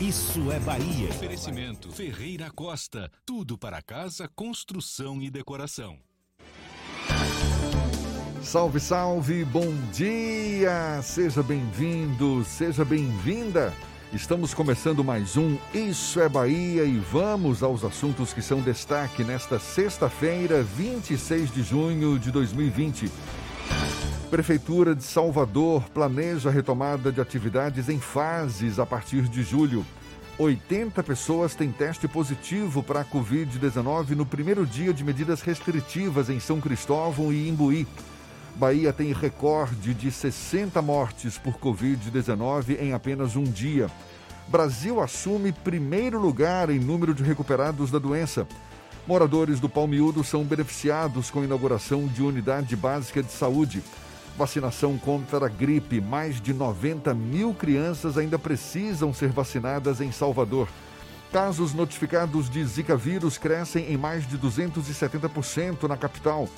Isso é Bahia. Oferecimento Ferreira Costa. Tudo para casa, construção e decoração. Salve, salve, bom dia! Seja bem-vindo, seja bem-vinda. Estamos começando mais um Isso é Bahia e vamos aos assuntos que são destaque nesta sexta-feira, 26 de junho de 2020. Prefeitura de Salvador planeja a retomada de atividades em fases a partir de julho. 80 pessoas têm teste positivo para a Covid-19 no primeiro dia de medidas restritivas em São Cristóvão e Imbuí. Bahia tem recorde de 60 mortes por Covid-19 em apenas um dia. Brasil assume primeiro lugar em número de recuperados da doença. Moradores do Palmiúdo são beneficiados com a inauguração de unidade básica de saúde. Vacinação contra a gripe. Mais de 90 mil crianças ainda precisam ser vacinadas em Salvador. Casos notificados de Zika vírus crescem em mais de 270% na capital.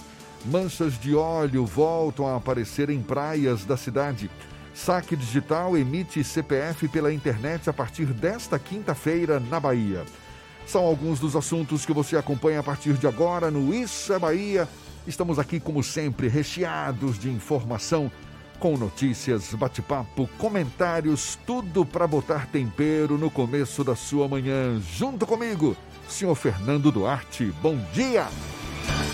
Manchas de óleo voltam a aparecer em praias da cidade. Saque Digital emite CPF pela internet a partir desta quinta-feira na Bahia. São alguns dos assuntos que você acompanha a partir de agora no Isso é Bahia. Estamos aqui, como sempre, recheados de informação, com notícias, bate-papo, comentários, tudo para botar tempero no começo da sua manhã. Junto comigo, senhor Fernando Duarte. Bom dia!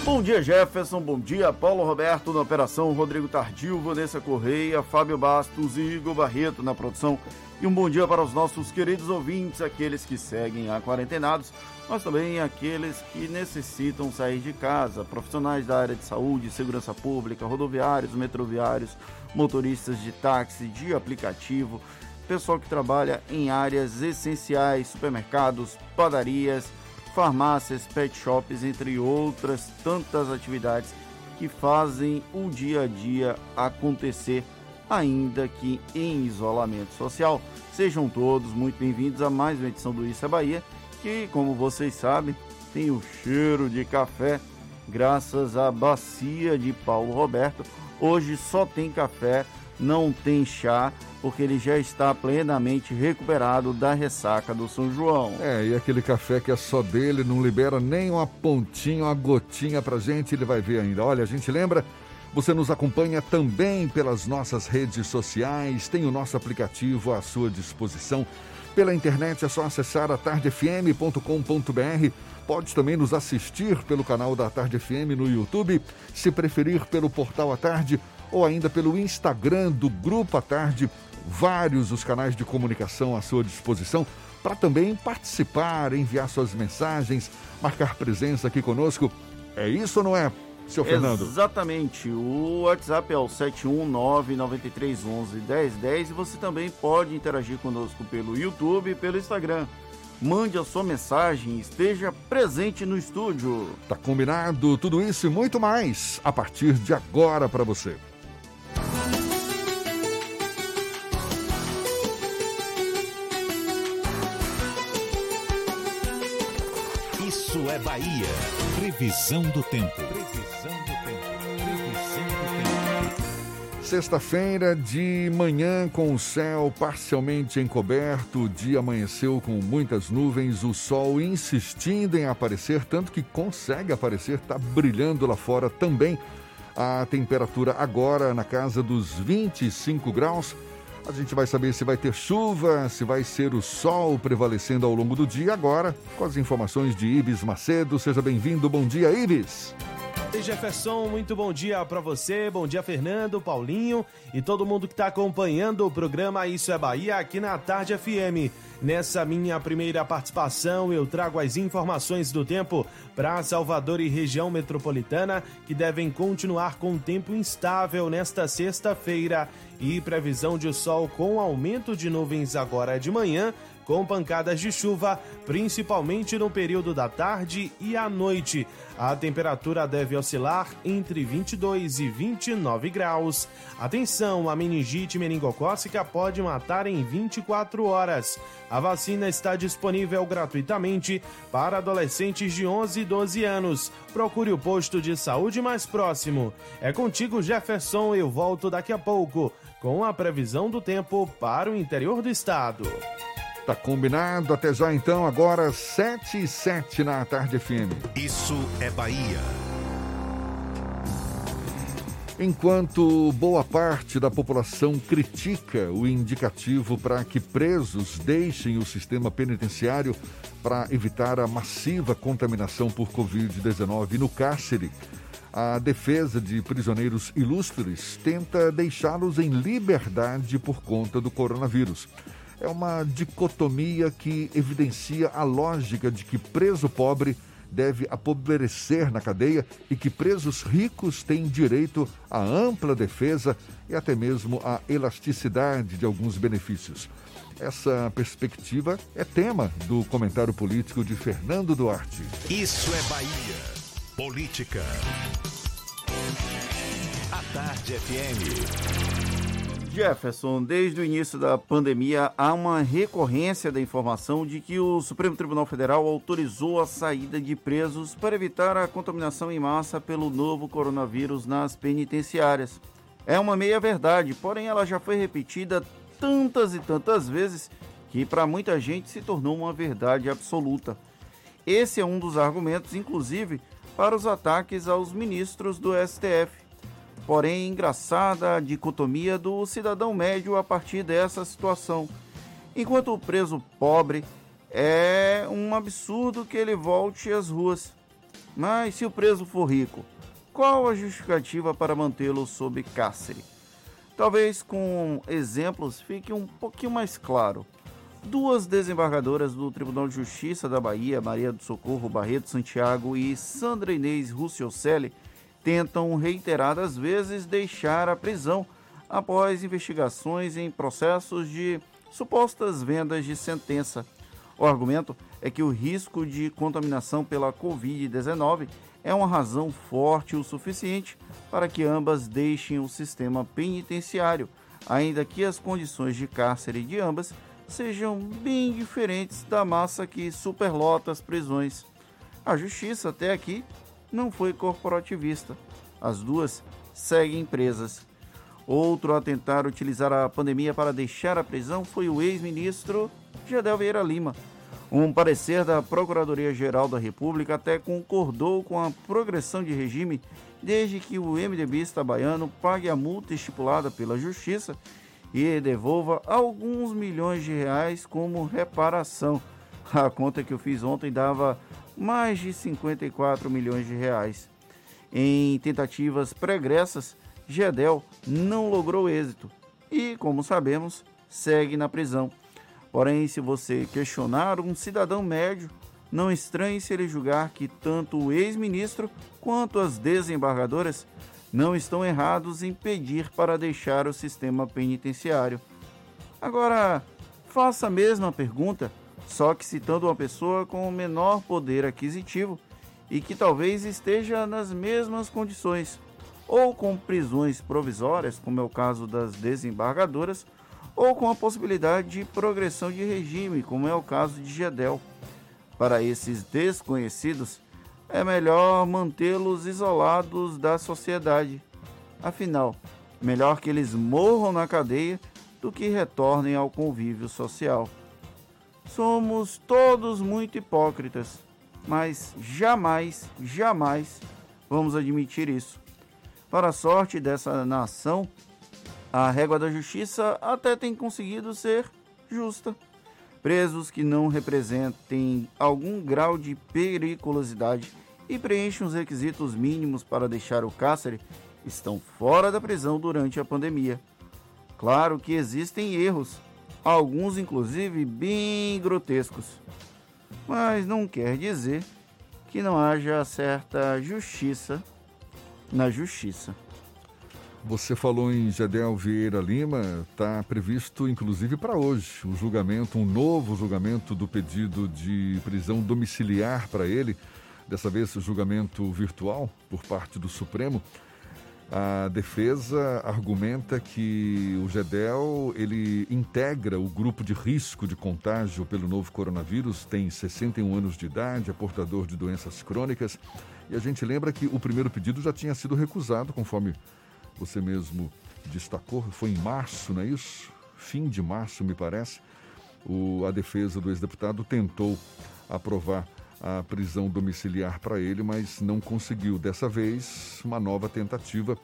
Bom dia, Jefferson. Bom dia, Paulo Roberto na operação, Rodrigo Tardio, Vanessa Correia, Fábio Bastos e Igor Barreto na produção. E um bom dia para os nossos queridos ouvintes, aqueles que seguem a quarentenados, mas também aqueles que necessitam sair de casa, profissionais da área de saúde, segurança pública, rodoviários, metroviários, motoristas de táxi, de aplicativo, pessoal que trabalha em áreas essenciais, supermercados, padarias, farmácias, pet shops, entre outras tantas atividades que fazem o dia a dia acontecer, ainda que em isolamento social. Sejam todos muito bem-vindos a mais uma edição do Isso é Bahia, que, como vocês sabem, tem o cheiro de café, graças à bacia de Paulo Roberto. Hoje só tem café, não tem chá, porque ele já está plenamente recuperado da ressaca do São João. É, e aquele café que é só dele, não libera nem uma pontinha, uma gotinha pra gente, ele vai ver ainda. Olha, a gente lembra, você nos acompanha também pelas nossas redes sociais, tem o nosso aplicativo à sua disposição. Pela internet é só acessar a tardefm.com.br. Pode também nos assistir pelo canal da Tarde FM no YouTube, se preferir pelo portal à tarde ou ainda pelo Instagram do Grupo à Tarde vários os canais de comunicação à sua disposição para também participar, enviar suas mensagens, marcar presença aqui conosco. É isso ou não é, seu Fernando? Exatamente. O WhatsApp é o 71993111010 e você também pode interagir conosco pelo YouTube e pelo Instagram. Mande a sua mensagem, esteja presente no estúdio. Tá combinado tudo isso e muito mais a partir de agora para você. Isso é Bahia. Previsão do tempo. Sexta-feira de manhã com o céu parcialmente encoberto, o dia amanheceu com muitas nuvens, o sol insistindo em aparecer, tanto que consegue aparecer, está brilhando lá fora também. A temperatura agora na casa dos 25 graus. A gente vai saber se vai ter chuva, se vai ser o sol prevalecendo ao longo do dia agora, com as informações de Ibis Macedo. Seja bem-vindo. Bom dia, Ibis. Jefferson, muito bom dia para você, bom dia Fernando, Paulinho e todo mundo que está acompanhando o programa Isso é Bahia aqui na Tarde FM. Nessa minha primeira participação, eu trago as informações do tempo para Salvador e região metropolitana que devem continuar com tempo instável nesta sexta-feira e previsão de sol com aumento de nuvens agora de manhã com pancadas de chuva, principalmente no período da tarde e à noite. A temperatura deve oscilar entre 22 e 29 graus. Atenção, a meningite meningocócica pode matar em 24 horas. A vacina está disponível gratuitamente para adolescentes de 11 e 12 anos. Procure o posto de saúde mais próximo. É contigo, Jefferson. Eu volto daqui a pouco com a previsão do tempo para o interior do estado. Tá combinado, até já então, agora 7 e 7 na tarde FM. Isso é Bahia. Enquanto boa parte da população critica o indicativo para que presos deixem o sistema penitenciário para evitar a massiva contaminação por Covid-19 no cárcere, a defesa de prisioneiros ilustres tenta deixá-los em liberdade por conta do coronavírus é uma dicotomia que evidencia a lógica de que preso pobre deve apodrecer na cadeia e que presos ricos têm direito à ampla defesa e até mesmo à elasticidade de alguns benefícios. Essa perspectiva é tema do comentário político de Fernando Duarte. Isso é Bahia. Política. A Tarde FM. Jefferson, desde o início da pandemia, há uma recorrência da informação de que o Supremo Tribunal Federal autorizou a saída de presos para evitar a contaminação em massa pelo novo coronavírus nas penitenciárias. É uma meia-verdade, porém ela já foi repetida tantas e tantas vezes que para muita gente se tornou uma verdade absoluta. Esse é um dos argumentos, inclusive, para os ataques aos ministros do STF Porém, engraçada a dicotomia do cidadão médio a partir dessa situação. Enquanto o preso pobre é um absurdo que ele volte às ruas. Mas se o preso for rico, qual a justificativa para mantê-lo sob cárcere? Talvez com exemplos fique um pouquinho mais claro. Duas desembargadoras do Tribunal de Justiça da Bahia, Maria do Socorro Barreto Santiago e Sandra Inês Russiocelli, tentam reiteradas vezes deixar a prisão após investigações em processos de supostas vendas de sentença. O argumento é que o risco de contaminação pela Covid-19 é uma razão forte o suficiente para que ambas deixem o sistema penitenciário, ainda que as condições de cárcere de ambas sejam bem diferentes da massa que superlota as prisões. A justiça até aqui não foi corporativista. As duas seguem presas. Outro a tentar utilizar a pandemia para deixar a prisão foi o ex-ministro Gedel Vieira Lima. Um parecer da Procuradoria-Geral da República até concordou com a progressão de regime desde que o MDBista baiano pague a multa estipulada pela Justiça e devolva alguns milhões de reais como reparação. A conta que eu fiz ontem dava mais de 54 milhões de reais. Em tentativas pregressas, Gedel não logrou êxito e, como sabemos, segue na prisão. Porém, se você questionar um cidadão médio, não estranhe se ele julgar que tanto o ex-ministro quanto as desembargadoras não estão errados em pedir para deixar o sistema penitenciário. Agora, faça a mesma pergunta só que citando uma pessoa com menor poder aquisitivo e que talvez esteja nas mesmas condições, ou com prisões provisórias, como é o caso das desembargadoras, ou com a possibilidade de progressão de regime, como é o caso de Gedel. Para esses desconhecidos, é melhor mantê-los isolados da sociedade. Afinal, melhor que eles morram na cadeia do que retornem ao convívio social. Somos todos muito hipócritas, mas jamais, jamais vamos admitir isso. Para a sorte dessa nação, a régua da justiça até tem conseguido ser justa. Presos que não representem algum grau de periculosidade e preenchem os requisitos mínimos para deixar o cárcere estão fora da prisão durante a pandemia. Claro que existem erros, alguns inclusive bem grotescos, mas não quer dizer que não haja certa justiça na justiça. Você falou em Gedel Vieira Lima, está previsto inclusive para hoje um julgamento, um novo julgamento do pedido de prisão domiciliar para ele, dessa vez julgamento virtual por parte do Supremo. A defesa argumenta que o Gedel ele integra o grupo de risco de contágio pelo novo coronavírus, tem 61 anos de idade, é portador de doenças crônicas. E a gente lembra que o primeiro pedido já tinha sido recusado, conforme você mesmo destacou, foi em março, não é isso? Fim de março, me parece. O, a defesa do ex-deputado tentou aprovar a prisão domiciliar para ele, mas não conseguiu. Dessa vez, uma nova tentativa,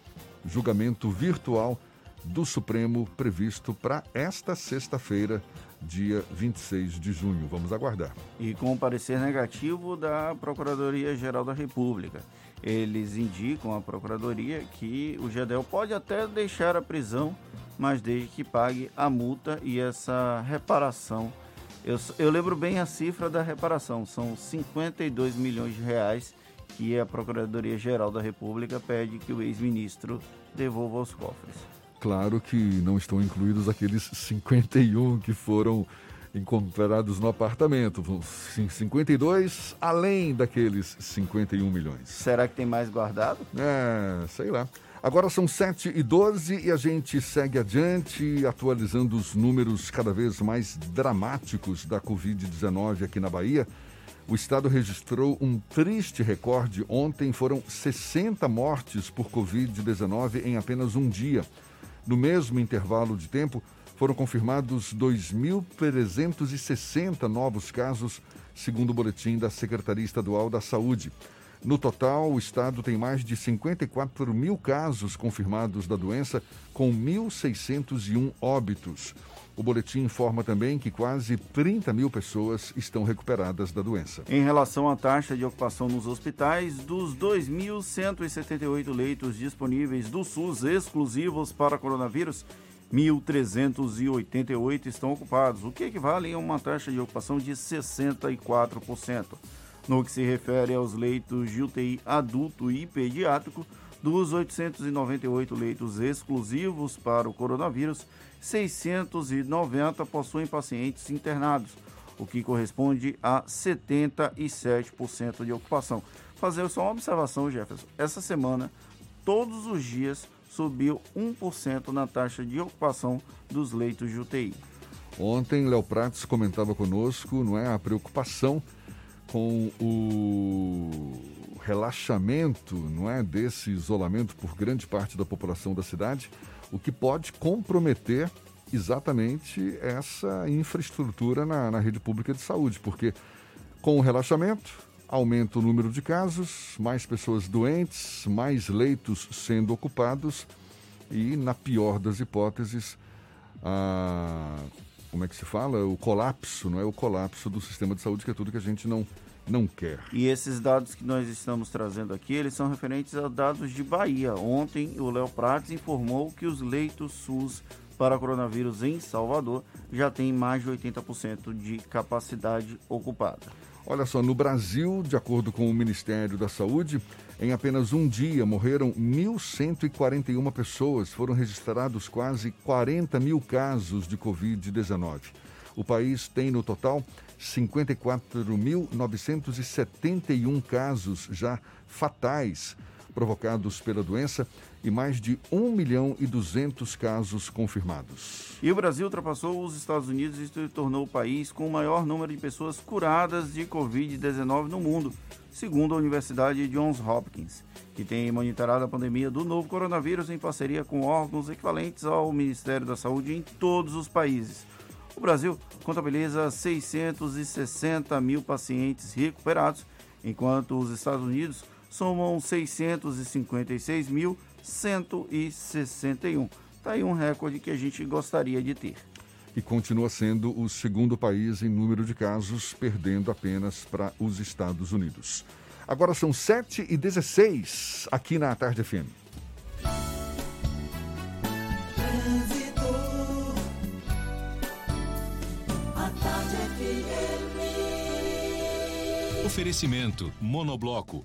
julgamento virtual do Supremo previsto para esta sexta-feira, dia 26 de junho. Vamos aguardar. E com o parecer negativo da Procuradoria-Geral da República. Eles indicam à Procuradoria que o Gedel pode até deixar a prisão, mas desde que pague a multa e essa reparação. Eu, eu lembro bem a cifra da reparação, são 52 milhões de reais que a Procuradoria-Geral da República pede que o ex-ministro devolva aos cofres. Claro que não estão incluídos aqueles 51 que foram encontrados no apartamento. 52 além daqueles 51 milhões. Será que tem mais guardado? É, sei lá. Agora são 7 e 12 e a gente segue adiante, atualizando os números cada vez mais dramáticos da Covid-19 aqui na Bahia. O estado registrou um triste recorde. Ontem foram 60 mortes por Covid-19 em apenas um dia. No mesmo intervalo de tempo, foram confirmados 2.360 novos casos, segundo o boletim da Secretaria Estadual da Saúde. No total, o estado tem mais de 54 mil casos confirmados da doença, com 1.601 óbitos. O boletim informa também que quase 30 mil pessoas estão recuperadas da doença. Em relação à taxa de ocupação nos hospitais, dos 2.178 leitos disponíveis do SUS exclusivos para coronavírus, 1.388 estão ocupados, o que equivale a uma taxa de ocupação de 64%. No que se refere aos leitos de UTI adulto e pediátrico, dos 898 leitos exclusivos para o coronavírus, 690 possuem pacientes internados, o que corresponde a 77% de ocupação. Fazer só uma observação, Jefferson. Essa semana, todos os dias, subiu 1% na taxa de ocupação dos leitos de UTI. Ontem, Léo Prates comentava conosco, não é, a preocupação com o relaxamento, não é, desse isolamento por grande parte da população da cidade, o que pode comprometer exatamente essa infraestrutura na, na rede pública de saúde, porque com o relaxamento aumenta o número de casos, mais pessoas doentes, mais leitos sendo ocupados e, na pior das hipóteses, a, como é que se fala? O colapso, não é? O colapso do sistema de saúde, que é tudo que a gente não, não quer. E esses dados que nós estamos trazendo aqui, eles são referentes a dados de Bahia. Ontem, o Léo Prates informou que os leitos SUS para coronavírus em Salvador já tem mais de 80% de capacidade ocupada. Olha só, no Brasil, de acordo com o Ministério da Saúde, em apenas um dia morreram 1.141 pessoas, foram registrados quase 40 mil casos de Covid-19. O país tem no total 54.971 casos já fatais provocados pela doença e mais de 1 milhão e 200 casos confirmados. E o Brasil ultrapassou os Estados Unidos e se tornou o país com o maior número de pessoas curadas de Covid-19 no mundo, segundo a Universidade Johns Hopkins, que tem monitorado a pandemia do novo coronavírus em parceria com órgãos equivalentes ao Ministério da Saúde em todos os países. O Brasil contabiliza 660 mil pacientes recuperados, enquanto os Estados Unidos somam 656.161. Está aí um recorde que a gente gostaria de ter. E continua sendo o segundo país em número de casos, perdendo apenas para os Estados Unidos. Agora são 7 e 16 aqui na Tarde FM. Oferecimento Monobloco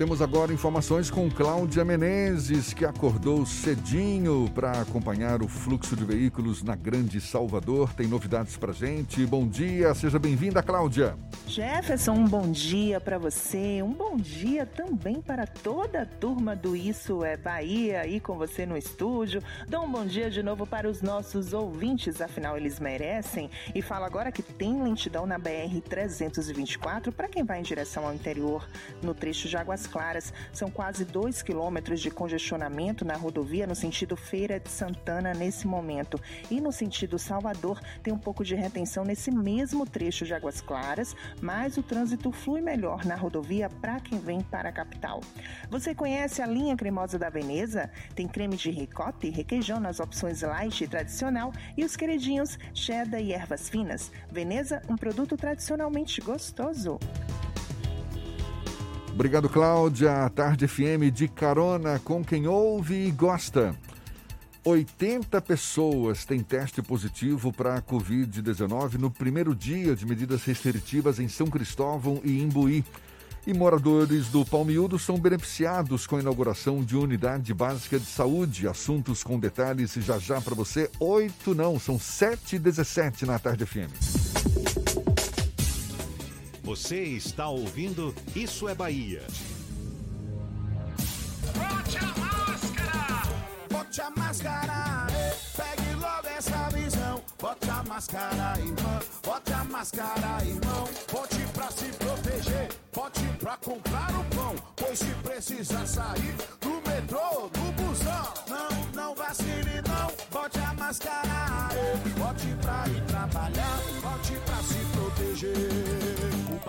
Temos agora informações com Cláudia Menezes, que acordou cedinho para acompanhar o fluxo de veículos na Grande Salvador. Tem novidades para gente. Bom dia, seja bem-vinda, Cláudia. Jefferson, um bom dia para você, um bom dia também para toda a turma do Isso é Bahia aí com você no estúdio. Dou um bom dia de novo para os nossos ouvintes, afinal eles merecem. E falo agora que tem lentidão na BR 324 para quem vai em direção ao interior no trecho de Águas Claras. São quase 2 quilômetros de congestionamento na rodovia no sentido Feira de Santana nesse momento. E no sentido Salvador, tem um pouco de retenção nesse mesmo trecho de Águas Claras, mas o trânsito flui melhor na rodovia para quem vem para a capital. Você conhece a linha cremosa da Veneza? Tem creme de ricota e requeijão nas opções light e tradicional e os queridinhos cheddar e ervas finas. Veneza, um produto tradicionalmente gostoso. Obrigado, Cláudia. Tarde FM de carona com quem ouve e gosta. 80 pessoas têm teste positivo para a Covid-19 no primeiro dia de medidas restritivas em São Cristóvão e Imbuí. E moradores do Palmiúdo são beneficiados com a inauguração de unidade básica de saúde. Assuntos com detalhes já já para você. Oito não, são sete e dezessete na Tarde FM. Você está ouvindo Isso é Bahia. Bote a máscara! Bote a máscara! Pegue logo essa visão. Bote a máscara, irmã. Bote a máscara, irmão. Bote pra se proteger. Bote pra comprar o pão. Pois se precisar sair do metrô, do busão. Não, não vacile, não. Bote a máscara. Bote pra ir trabalhar. Bote pra se proteger.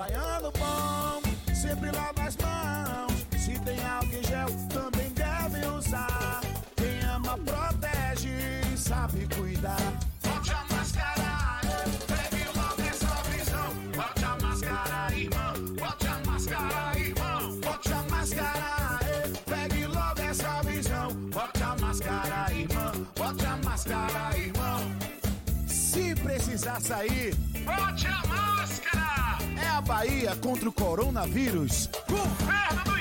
Baiano bom sempre lava as mãos. Se tem álcool em gel, também deve usar. Quem ama protege e sabe cuidar. Bote a máscara, pegue logo essa visão. Bote a máscara, irmão. Bote a máscara, irmão. Bote a máscara, pegue logo essa visão. Bote a máscara, irmão. Bote a máscara, irmão. Se precisar sair, bote a máscara. Bahia contra o coronavírus. Governo do.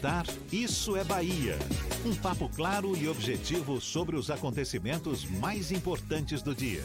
Isso é Bahia. Um papo claro e objetivo sobre os acontecimentos mais importantes do dia.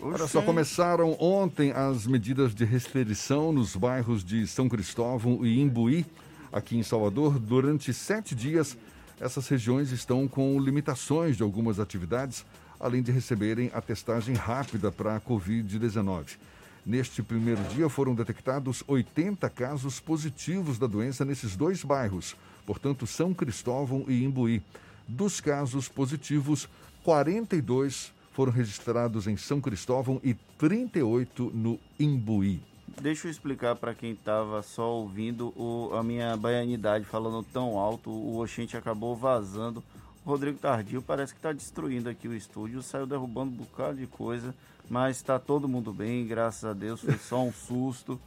Olha só, começaram ontem as medidas de restrição nos bairros de São Cristóvão e Imbuí, aqui em Salvador. Durante sete dias, essas regiões estão com limitações de algumas atividades, além de receberem a testagem rápida para a Covid-19. Neste primeiro dia foram detectados 80 casos positivos da doença nesses dois bairros, portanto, São Cristóvão e Imbuí. Dos casos positivos, 42 foram registrados em São Cristóvão e 38 no Imbuí. Deixa eu explicar para quem estava só ouvindo o, a minha baianidade falando tão alto, o Oxente acabou vazando. O Rodrigo Tardio parece que está destruindo aqui o estúdio, saiu derrubando um bocado de coisa, mas está todo mundo bem, graças a Deus, foi só um susto.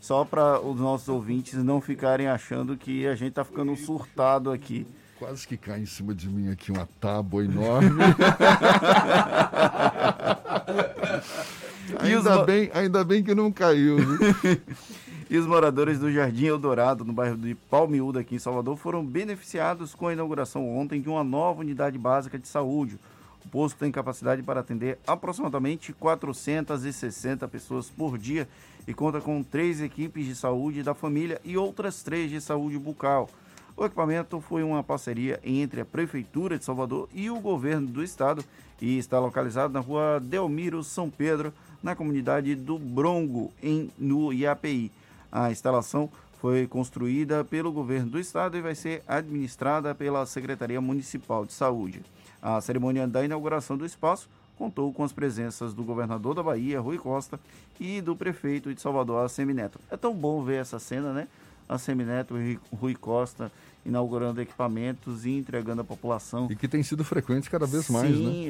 Só para os nossos ouvintes não ficarem achando que a gente está ficando surtado aqui. Quase que cai em cima de mim aqui uma tábua enorme. ainda, os... bem, ainda bem que não caiu. e os moradores do Jardim Eldorado, no bairro de Palmiúda, aqui em Salvador, foram beneficiados com a inauguração ontem de uma nova unidade básica de saúde. O posto tem capacidade para atender aproximadamente 460 pessoas por dia e conta com três equipes de saúde da família e outras três de saúde bucal. O equipamento foi uma parceria entre a Prefeitura de Salvador e o governo do estado e está localizado na rua Delmiro São Pedro, na comunidade do Brongo, em, no IAPI. A instalação foi construída pelo governo do estado e vai ser administrada pela Secretaria Municipal de Saúde. A cerimônia da inauguração do espaço contou com as presenças do governador da Bahia, Rui Costa, e do prefeito de Salvador, Semineto. É tão bom ver essa cena, né? a Semineto e Rui Costa inaugurando equipamentos e entregando à população. E que tem sido frequente cada vez mais, né? Sim,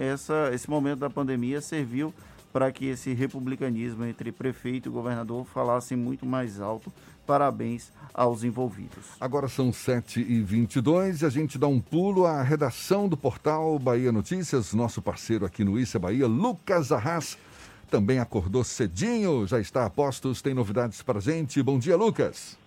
esse momento da pandemia serviu para que esse republicanismo entre prefeito e governador falasse muito mais alto. Parabéns aos envolvidos. Agora são 7h22 e a gente dá um pulo à redação do portal Bahia Notícias. Nosso parceiro aqui no Issa Bahia, Lucas Arras, também acordou cedinho, já está a postos, tem novidades para gente. Bom dia, Lucas.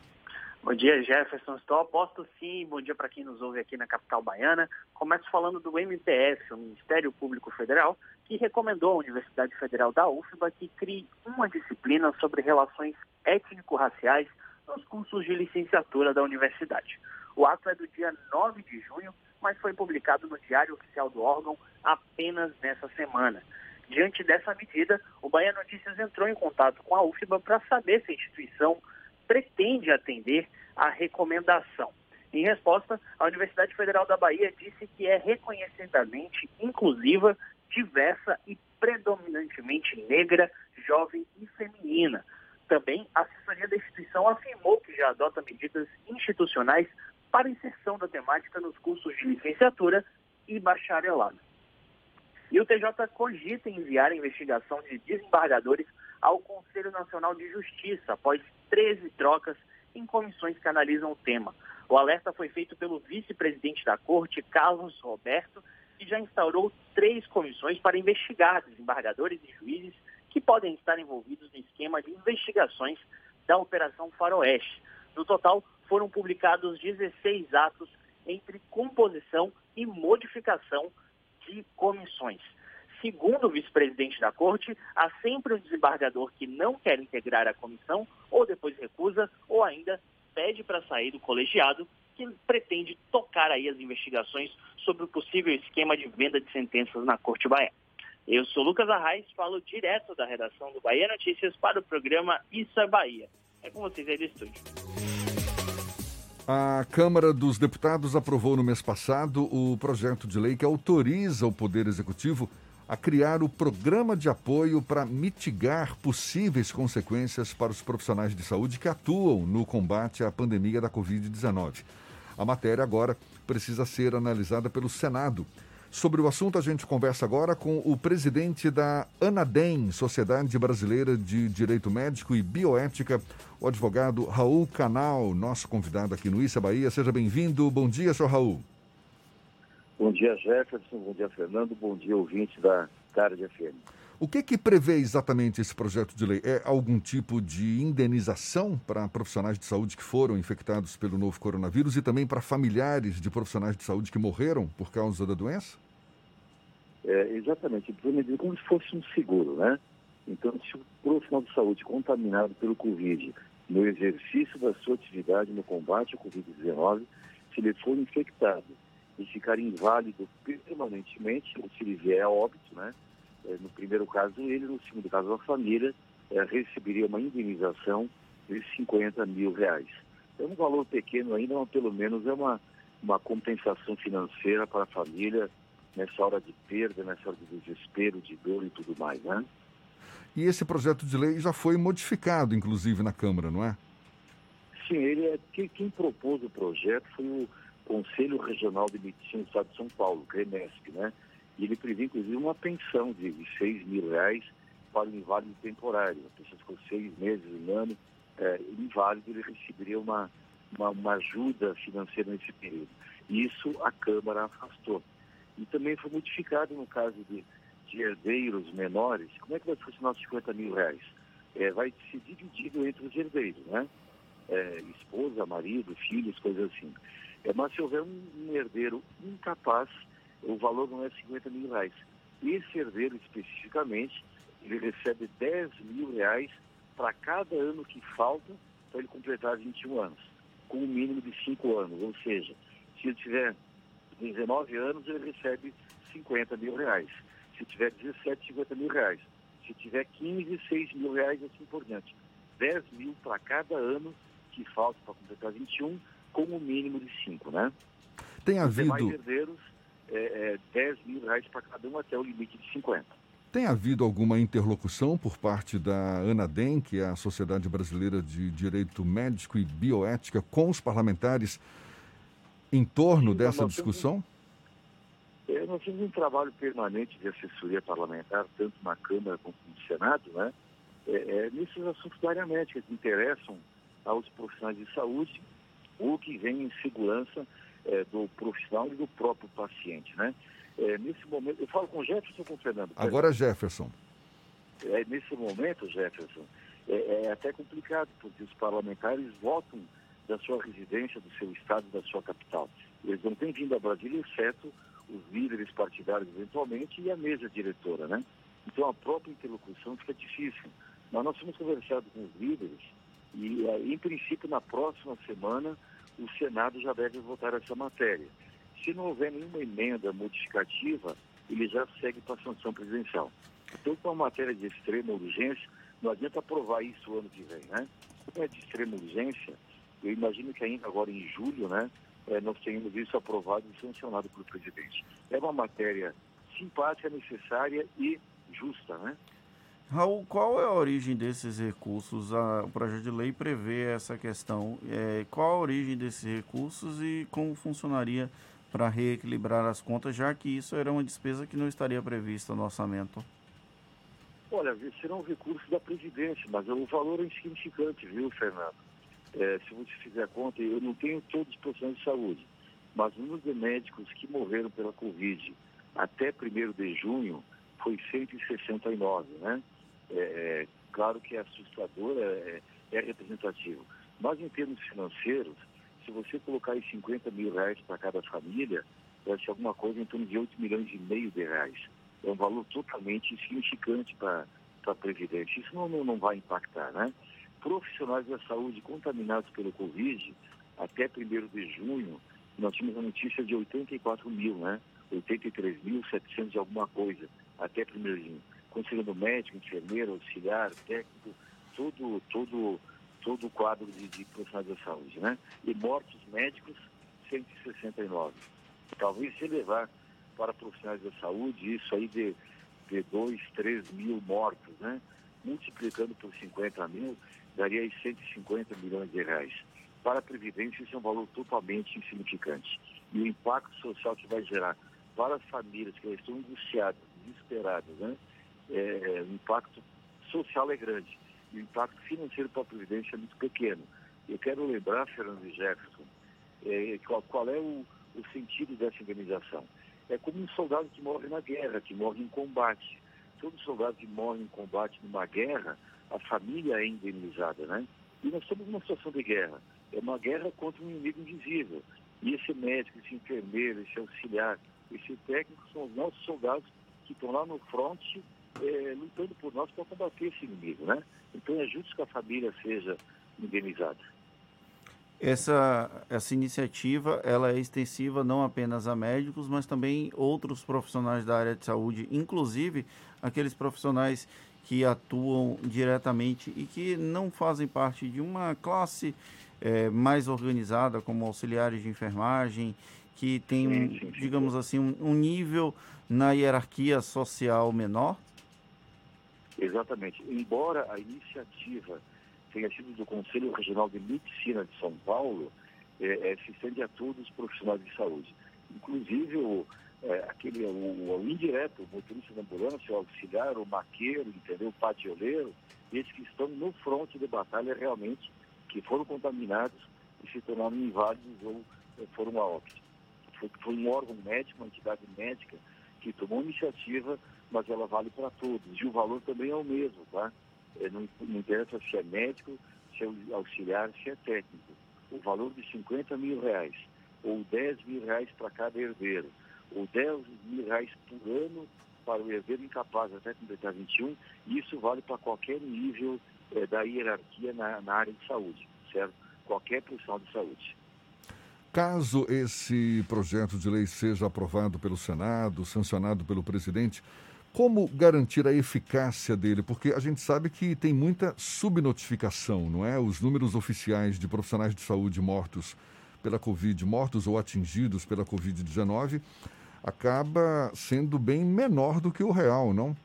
Bom dia, Jefferson. Estou aposto sim. Bom dia para quem nos ouve aqui na capital baiana. Começo falando do MPF, o Ministério Público Federal, que recomendou à Universidade Federal da UFBA que crie uma disciplina sobre relações étnico-raciais nos cursos de licenciatura da universidade. O ato é do dia 9 de junho, mas foi publicado no Diário Oficial do órgão apenas nessa semana. Diante dessa medida, o Bahia Notícias entrou em contato com a UFBA para saber se a instituição pretende atender à recomendação. Em resposta, a Universidade Federal da Bahia disse que é reconhecidamente inclusiva, diversa e predominantemente negra, jovem e feminina. Também a assessoria da instituição afirmou que já adota medidas institucionais para inserção da temática nos cursos de licenciatura e bacharelado. E o TJ cogita enviar a investigação de desembargadores ao Conselho Nacional de Justiça após 13 trocas em comissões que analisam o tema. O alerta foi feito pelo vice-presidente da Corte, Carlos Roberto, que já instaurou três comissões para investigar desembargadores e juízes que podem estar envolvidos no esquema de investigações da Operação Faroeste. No total, foram publicados 16 atos entre composição e modificação de comissões. Segundo o vice-presidente da corte, há sempre um desembargador que não quer integrar a comissão, ou depois recusa, ou ainda pede para sair do colegiado, que pretende tocar aí as investigações sobre o possível esquema de venda de sentenças na Corte Baiana. Eu sou Lucas Arraes, falo direto da redação do Bahia Notícias para o programa Isso é Bahia. É com vocês aí do estúdio. A Câmara dos Deputados aprovou no mês passado o projeto de lei que autoriza o Poder Executivo a criar o programa de apoio para mitigar possíveis consequências para os profissionais de saúde que atuam no combate à pandemia da Covid-19. A matéria agora precisa ser analisada pelo Senado. Sobre o assunto, a gente conversa agora com o presidente da ANADEM, Sociedade Brasileira de Direito Médico e Bioética, o advogado Raul Canal, nosso convidado aqui no Issa Bahia. Seja bem-vindo. Bom dia, senhor Raul. Bom dia, Jefferson. Bom dia, Fernando. Bom dia, ouvinte da Tarde FM. O que, que prevê exatamente esse projeto de lei? É algum tipo de indenização para profissionais de saúde que foram infectados pelo novo coronavírus e também para familiares de profissionais de saúde que morreram por causa da doença? É, exatamente. Como se fosse um seguro, né? Então, se o profissional de saúde contaminado pelo Covid no exercício da sua atividade no combate ao Covid-19, se ele for infectado e ficar inválido permanentemente, se ele vier a óbito, né? É, no primeiro caso ele, no segundo caso a família, é, receberia uma indenização de 50 mil reais. É um valor pequeno ainda, mas pelo menos é uma, uma compensação financeira para a família nessa hora de perda, nessa hora de desespero, de dor e tudo mais, né? E esse projeto de lei já foi modificado, inclusive, na Câmara, não é? Sim, ele é, quem, quem propôs o projeto foi o Conselho Regional de Medicina do Estado de São Paulo, CREMESP, né? E ele prevê, inclusive, uma pensão de, de 6 mil reais para o inválido temporário. A pessoa ficou seis meses, um ano, é, inválido, ele receberia uma, uma, uma ajuda financeira nesse período. Isso a Câmara afastou. E também foi modificado no caso de, de herdeiros menores. Como é que vai funcionar os 50 mil reais? É, vai ser dividido entre os herdeiros, né? É, esposa, marido, filhos, coisas assim. É, mas se houver um, um, herdeiro incapaz, o valor não é 50 mil reais. Esse herdeiro especificamente, ele recebe 10 mil reais para cada ano que falta para ele completar 21 anos, com um mínimo de 5 anos. Ou seja, se ele tiver 19 anos, ele recebe 50 mil reais. Se tiver 17, 50 mil reais. Se tiver 15, 6 mil reais, assim por diante. 10 mil para cada ano que falta para completar 21, com o um mínimo de 5, né? Tem havido... Os herdeiros, é, é, 10 mil reais para cada um até o limite de 50. Tem havido alguma interlocução por parte da ANADEM, que é a Sociedade Brasileira de Direito Médico e Bioética, com os parlamentares em torno Sim, dessa discussão? É, nós temos um trabalho permanente de assessoria parlamentar, tanto na Câmara como no Senado, né? É, é, nesses assuntos da área médica que interessam aos profissionais de saúde ou que vem em segurança é, do profissional e do próprio paciente, né? É, nesse momento, eu falo com o Jefferson ou com o Fernando? Agora Jefferson. É, nesse momento, Jefferson, é, é até complicado, porque os parlamentares votam da sua residência, do seu estado, da sua capital. Eles não têm vindo a Brasília, exceto os líderes partidários, eventualmente, e a mesa diretora, né? Então, a própria interlocução fica difícil. Mas nós temos conversado com os líderes e, eh, em princípio, na próxima semana, o Senado já deve votar essa matéria. Se não houver nenhuma emenda modificativa, ele já segue para a sanção presidencial. Então, com a matéria de extrema urgência, não adianta aprovar isso o ano que vem, né? Como é de extrema urgência, eu imagino que ainda agora em julho, né, é, nós tenhamos isso aprovado e sancionado pelo presidente. É uma matéria simpática, necessária e justa, né? Raul, qual é a origem desses recursos? o projeto de lei prevê essa questão. É, qual a origem desses recursos e como funcionaria para reequilibrar as contas, já que isso era uma despesa que não estaria prevista no orçamento? Olha, serão recursos da Previdência, mas o valor é insignificante, viu, Fernando? É, se você fizer a conta, eu não tenho todos os profissionais de saúde, mas o número de médicos que morreram pela Covid até 1 de junho foi 169, né? É, é, claro que é assustador, é, é, representativo. Mas em termos financeiros, se você colocar aí 50 mil reais para cada família, vai ser alguma coisa em torno de 8 milhões e meio de reais. É um valor totalmente insignificante para a Previdência. Isso não, não, não vai impactar, né? Profissionais da saúde contaminados pelo Covid, até 1 de junho, nós tínhamos a notícia de 84 mil, né? 83.700 e alguma coisa, até 1 de junho. Considerando médico, enfermeiro, auxiliar, técnico, todo, todo, todo o quadro de, de profissionais da saúde, né? E mortos médicos, 169. Talvez se levar para profissionais da saúde, isso aí de, de 2, 3 mil mortos, né? Multiplicando por 50 mil, daria aí 150 milhões de reais. Para a Previdência, isso é um valor totalmente insignificante. E o impacto social que vai gerar para as famílias que estão angustiadas, desesperadas, né? É, o impacto social é grande. E o impacto financeiro para a Previdência é muito pequeno. Eu quero lembrar, Fernando Jefferson, é, qual, qual, é o, o sentido dessa indenização. É como um soldado que morre na guerra, que morre em combate. Todo soldado que morre em combate numa guerra, a família é indenizada, né? E nós estamos numa situação de guerra. É uma guerra contra um inimigo invisível. E esse médico, esse enfermeiro, esse auxiliar, esse técnico são os nossos soldados que estão lá no fronte é, lutando por nós para combater esse inimigo, né? Então é justo que a família seja indenizada. Essa, essa iniciativa ela é extensiva não apenas a médicos, mas também outros profissionais da área de saúde, inclusive aqueles profissionais que atuam diretamente e que não fazem parte de uma classe é, mais organizada, como auxiliares de enfermagem, que tem, um, digamos assim, um, um nível na hierarquia social menor? Exatamente. Embora a iniciativa tenha sido do Conselho Regional de Medicina de São Paulo, é, é, se estende a todos os profissionais de saúde. Inclusive, o, é, aquele, o, o, indireto, o motorista da ambulância, o auxiliar, o maqueiro, entendeu? o patioleiro, esses que estão no fronte de batalha realmente, que foram contaminados e se tornaram inválidos ou é, foram a óbito. Foi, foi um órgão médico, uma entidade médica, que tomou iniciativa, mas ela vale para todos. E o valor também é o mesmo, tá? É, não, não interessa se é médico, se é auxiliar, se é técnico. O valor de 50 mil reais, ou 10 mil reais para cada herdeiro, ou 10 mil reais por ano para o herdeiro incapaz até completar 21, isso vale para qualquer nível é, da hierarquia na, na área de saúde, certo? Qualquer profissional de saúde. Caso esse projeto de lei seja aprovado pelo Senado, sancionado pelo presidente, como garantir a eficácia dele? Porque a gente sabe que tem muita subnotificação, não é? Os números oficiais de profissionais de saúde mortos pela Covid, mortos ou atingidos pela Covid-19, acaba sendo bem menor do que o real, não?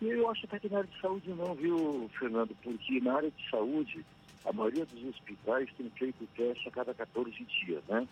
Eu acho até que na área de saúde não, viu, Fernando? Porque na área de saúde, a maioria dos hospitais tem feito teste a cada 14 dias, né?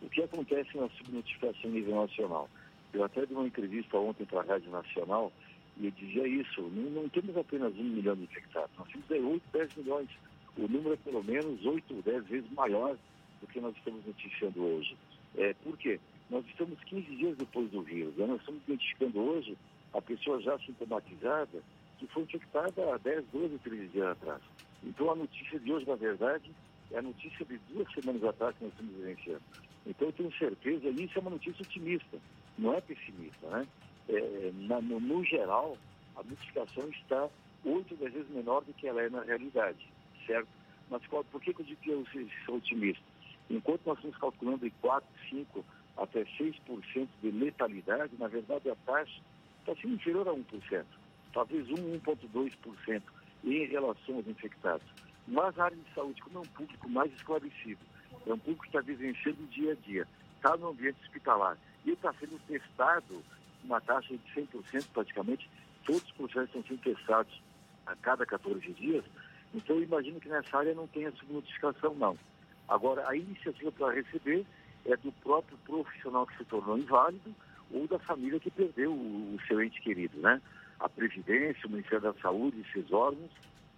O que acontece na subnotificação a nível nacional? Eu até dei uma entrevista ontem para a Rádio Nacional e eu dizia isso, não, não, temos apenas um milhão de infectados, nós temos 8, 10 milhões. O número é pelo menos 8 ou 10 vezes maior do que nós estamos noticiando hoje. É, por quê? Nós estamos 15 dias depois do vírus, né? nós estamos identificando hoje a pessoa já sintomatizada que foi infectada há 10, 12, 13 dias atrás. Então a notícia de hoje, na verdade, é a notícia de duas semanas atrás que nós estamos vivenciando. Então eu tenho certeza, e isso é uma notícia otimista, não é pessimista, né? É, na, no, no, geral, a notificação está oito vezes menor do que ela é na realidade, certo? Mas qual, por que, que eu digo que eu sou otimista? Enquanto nós estamos calculando em 4, 5 até 6% de letalidade, na verdade a taxa está sendo inferior a 1%, talvez 1, 1,2% em relação aos infectados. Mas a área de saúde, como é um público mais esclarecido, é um público que está vivenciando o dia a dia, está no ambiente hospitalar e está sendo testado uma taxa de 100% praticamente, todos os processos estão sendo testados a cada 14 dias, então eu imagino que nessa área não tenha subnotificação não. Agora, a iniciativa para receber é do próprio profissional que se tornou inválido ou da família que perdeu o, seu ente querido, né? A Previdência, o Ministério da Saúde e seus órgãos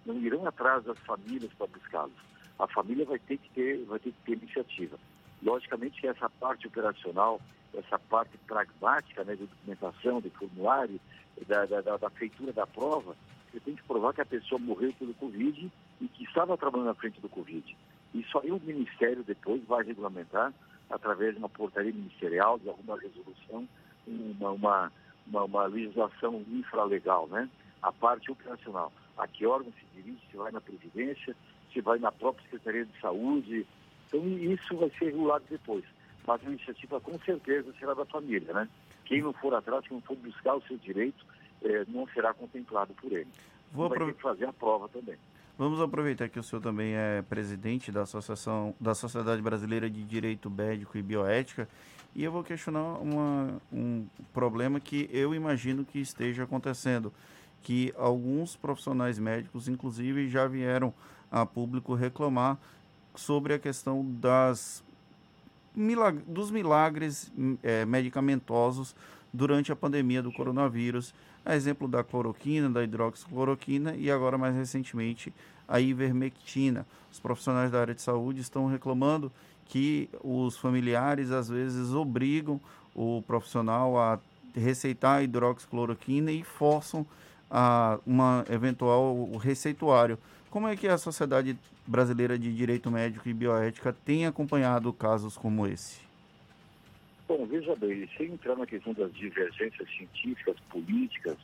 não irão atrás das famílias para buscá-los. A família vai ter que ter, vai ter que ter iniciativa. Logicamente que essa parte operacional, essa parte pragmática né, de documentação, de formulário, da, da, da, feitura da prova, você tem que provar que a pessoa morreu pelo Covid e que estava trabalhando na frente do Covid. Isso aí o Ministério depois vai regulamentar através de uma portaria ministerial, de alguma resolução, uma, uma, uma, uma legislação infralegal, né? A parte operacional a que órgão se dirige, se vai na presidência, se vai na própria Secretaria de Saúde. Então, isso vai ser regulado depois. Mas a iniciativa, com certeza, será da família, né? Quem não for atrás, quem não for buscar o seu direito, eh, não será contemplado por ele. Vou vai ter que fazer a prova também. Vamos aproveitar que o senhor também é presidente da Associação da Sociedade Brasileira de Direito Médico e Bioética e eu vou questionar uma, um problema que eu imagino que esteja acontecendo que alguns profissionais médicos, inclusive, já vieram a público reclamar sobre a questão das milag dos milagres é, medicamentosos durante a pandemia do coronavírus, a exemplo da cloroquina, da hidroxicloroquina e agora mais recentemente a ivermectina. Os profissionais da área de saúde estão reclamando que os familiares às vezes obrigam o profissional a receitar a hidroxicloroquina e forçam a uma eventual receituário. Como é que a Sociedade Brasileira de Direito Médico e Bioética tem acompanhado casos como esse? Bom, veja bem, sem entrar na questão das divergências científicas, políticas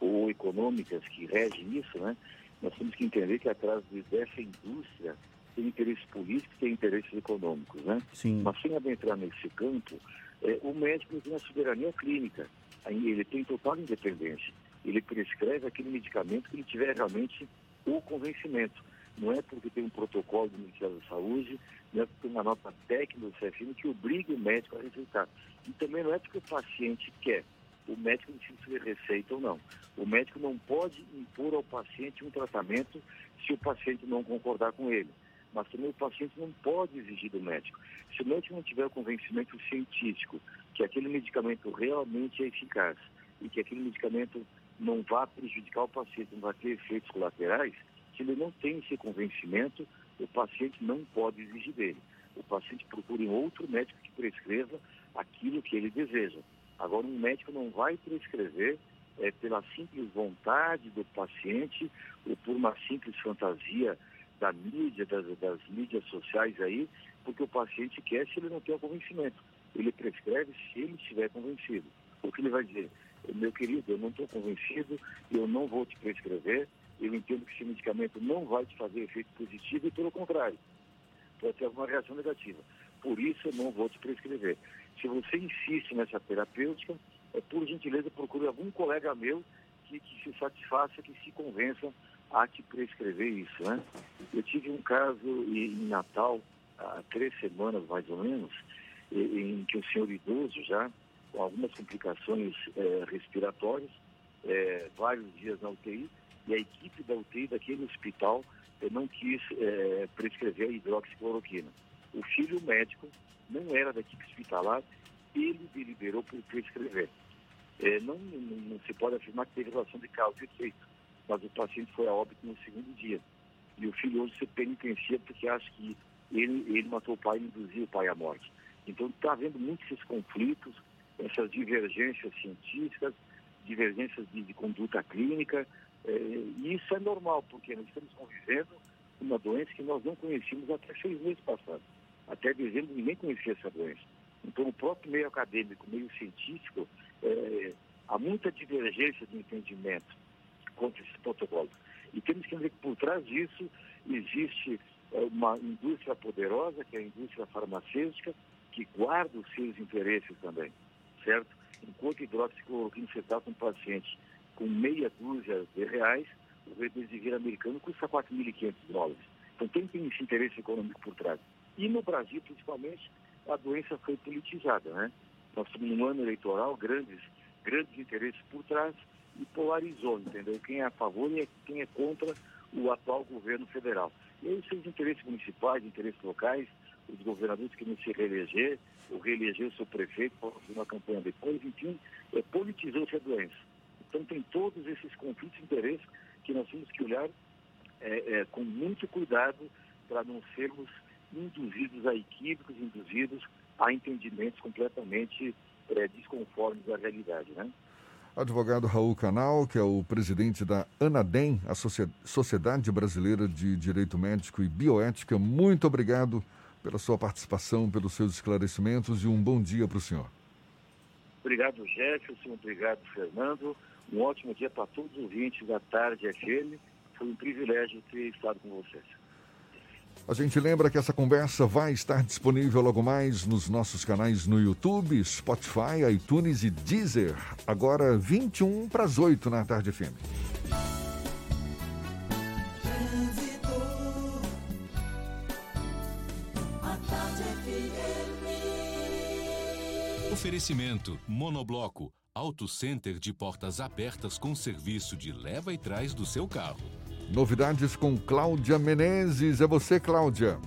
ou econômicas que regem isso, né? Nós temos que entender que atrás dessa indústria tem interesses políticos e tem interesses econômicos, né? Sim. Mas sem adentrar nesse campo, é, o médico tem a soberania clínica, ele tem total independência ele prescreve aquele medicamento que ele tiver realmente o convencimento. Não é porque tem um protocolo do Ministério da Saúde, não é porque tem uma nota técnica do CFM que obriga o médico a receitar. E também não é porque o paciente quer. O médico decide se ele receita ou não. O médico não pode impor ao paciente um tratamento se o paciente não concordar com ele. mas também o paciente não pode exigir do médico. Se o médico não tiver o convencimento científico que aquele medicamento realmente é eficaz e que aquele medicamento não vai prejudicar o paciente, não vai ter efeitos colaterais, se ele não tem esse convencimento, o paciente não pode exigir dele. O paciente procura um outro médico que prescreva aquilo que ele deseja. Agora, um médico não vai prescrever é, pela simples vontade do paciente ou por uma simples fantasia da mídia, das, das mídias sociais aí, porque o paciente quer se ele não tem o convencimento. Ele prescreve se ele estiver convencido. O que ele vai dizer? Meu querido, eu não estou convencido, eu não vou te prescrever, eu entendo que esse medicamento não vai te fazer efeito positivo e pelo contrário, pode ter alguma reação negativa. Por isso eu não vou te prescrever. Se você insiste nessa terapêutica, é, por gentileza procure algum colega meu que, que se satisfaça, que se convença a te prescrever isso, né? Eu tive um caso em Natal, há três semanas mais ou menos, em que o senhor idoso já, com algumas complicações é, respiratórias, é, vários dias na UTI, e a equipe da UTI daquele hospital é, não quis é, prescrever a hidroxicloroquina. O filho médico não era da equipe hospitalar, ele deliberou por prescrever. É, não, não, não, se pode afirmar que teve relação de causa e efeito mas o paciente foi a óbito no segundo dia. E o filho hoje se penitencia porque acha que ele, ele matou o pai e induziu o pai à morte. Então está havendo muitos esses conflitos, essas divergências científicas, divergências de, de conduta clínica, é, e isso é normal, porque nós estamos convivendo com uma doença que nós não conhecíamos até seis meses passados. Até dezembro ninguém conhecia essa doença. Então o próprio meio acadêmico, meio científico, é, há muita divergência de entendimento contra esses protocolos. E temos que ver que por trás disso existe é, uma indústria poderosa, que é a indústria farmacêutica, que guarda os seus interesses também, certo? Enquanto hidroxicloroquina você trata um paciente com meia dúzia de reais, o remdesivir americano custa 4.500 dólares. Então quem tem esse interesse econômico por trás? E no Brasil, principalmente, a doença foi politizada, né? Nós estamos num ano eleitoral, grandes, grandes interesses por trás, e polarizou, entendeu? Quem é a favor e quem é contra o atual governo federal. E aí seus interesses municipais, interesses locais, os governadores que não se reeleger, ou reeleger o seu prefeito uma campanha depois, enfim, é, politizou-se a doença. Então tem todos esses conflitos de interesse que nós temos que olhar é, é, com muito cuidado para não sermos induzidos a equívocos, induzidos a entendimentos completamente é, desconformes à realidade, né? Advogado Raul Canal, que é o presidente da ANADEM, a Sociedade Brasileira de Direito Médico e Bioética, muito obrigado pela sua participação, pelos seus esclarecimentos e um bom dia para o senhor. Obrigado, Jefferson. Obrigado, Fernando. Um ótimo dia para todos os ouvintes da Tarde FM. Foi um privilégio ter estado com vocês. A gente lembra que essa conversa vai estar disponível logo mais nos nossos canais no YouTube, Spotify, iTunes e Deezer. Agora 21 para as 8 na tarde FM. Oferecimento Monobloco, Auto Center de portas abertas com serviço de leva e trás do seu carro. Novidades com Cláudia Menezes. É você, Cláudia.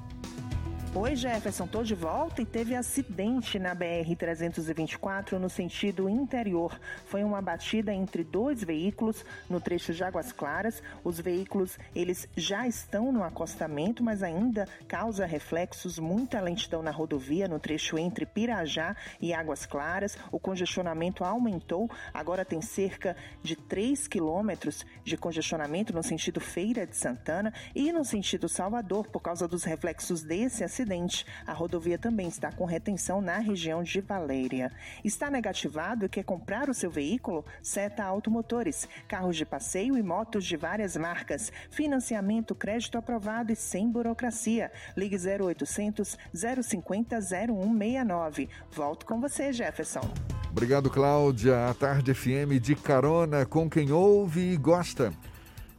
Oi, Jefferson, tô de volta e teve acidente na BR-324 no sentido interior. Foi uma batida entre dois veículos no trecho de Águas Claras. Os veículos, eles já estão no acostamento, mas ainda causa reflexos, muita lentidão na rodovia no trecho entre Pirajá e Águas Claras. O congestionamento aumentou, agora tem cerca de 3 quilômetros de congestionamento no sentido Feira de Santana e no sentido Salvador por causa dos reflexos desse acidente acidente. A rodovia também está com retenção na região de Valéria. Está negativado e quer comprar o seu veículo? Seta Automotores. Carros de passeio e motos de várias marcas. Financiamento, crédito aprovado e sem burocracia. Ligue 0800 050 0169. Volto com você, Jefferson. Obrigado, Cláudia. A Tarde FM de carona com quem ouve e gosta.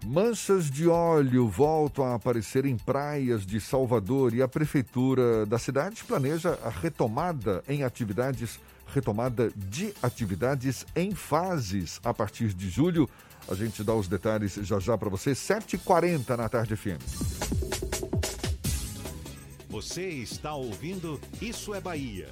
Manchas de óleo voltam a aparecer em praias de Salvador e a prefeitura da cidade planeja a retomada em atividades, retomada de atividades em fases a partir de julho. A gente dá os detalhes já já para você, 7h40 na tarde FM. Você está ouvindo Isso é Bahia.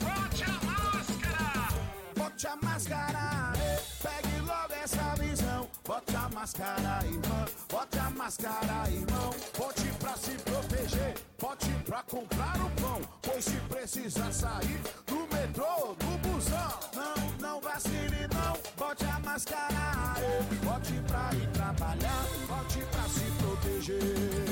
Bote a máscara! Bote a máscara! Pegue logo essa visão. Bote a máscara, irmão. Bote a máscara, irmão. Bote pra se proteger. Bote pra comprar o pão. Pois se precisar sair do metrô, do busão. Não, não vacile, não. Bote a máscara. eh, Bote pra ir trabalhar. Bote pra se proteger.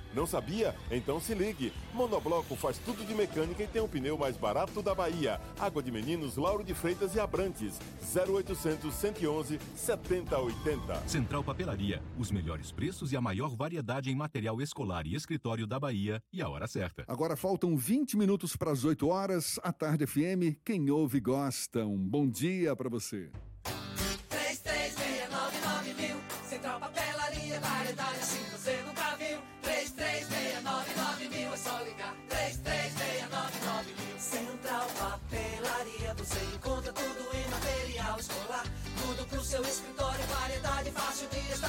Não sabia? Então se ligue. Monobloco faz tudo de mecânica e tem o pneu mais barato da Bahia. Água de Meninos, Lauro de Freitas e Abrantes. 0800 111 7080. Central Papelaria, os melhores preços e a maior variedade em material escolar e escritório da Bahia e a hora certa. Agora faltam 20 minutos para as 8 horas. A Tarde FM, quem ouve gosta. Um bom dia para você.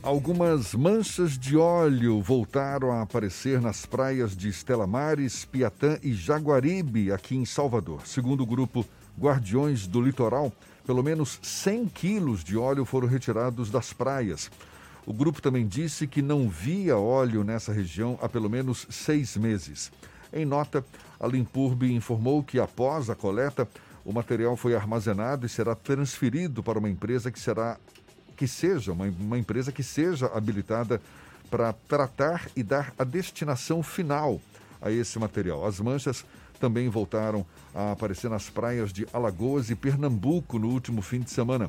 Algumas manchas de óleo voltaram a aparecer nas praias de Estela Mares, Piatã e Jaguaribe, aqui em Salvador. Segundo o grupo Guardiões do Litoral, pelo menos 100 quilos de óleo foram retirados das praias. O grupo também disse que não via óleo nessa região há pelo menos seis meses. Em nota, a Limpurbe informou que após a coleta, o material foi armazenado e será transferido para uma empresa que será que seja uma, uma empresa que seja habilitada para tratar e dar a destinação final a esse material. As manchas também voltaram a aparecer nas praias de Alagoas e Pernambuco no último fim de semana.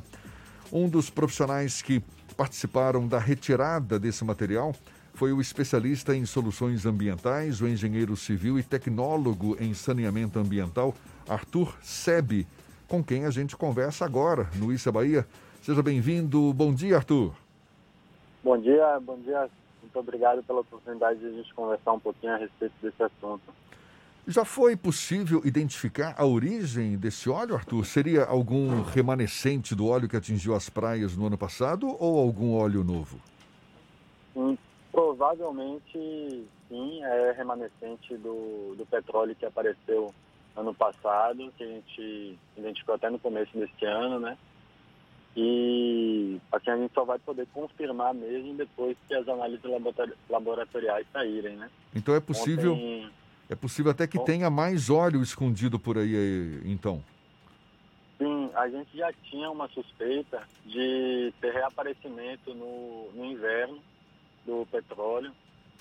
Um dos profissionais que participaram da retirada desse material foi o especialista em soluções ambientais, o engenheiro civil e tecnólogo em saneamento ambiental, Arthur Sebi, com quem a gente conversa agora no Issa Bahia. Seja bem-vindo. Bom dia, Arthur. Bom dia, bom dia. Muito obrigado pela oportunidade de a gente conversar um pouquinho a respeito desse assunto. Já foi possível identificar a origem desse óleo, Arthur? Seria algum remanescente do óleo que atingiu as praias no ano passado ou algum óleo novo? Hum, provavelmente, sim, é remanescente do, do petróleo que apareceu ano passado, que a gente identificou até no começo deste ano, né? E assim a gente só vai poder confirmar mesmo depois que as análises laboratori- laboratoriais saírem, né? Então é possível, Ontem- é possível até que tenha mais óleo escondido por aí, então. Sim, a gente já tinha uma suspeita de ter reaparecimento no, no inverno do petróleo,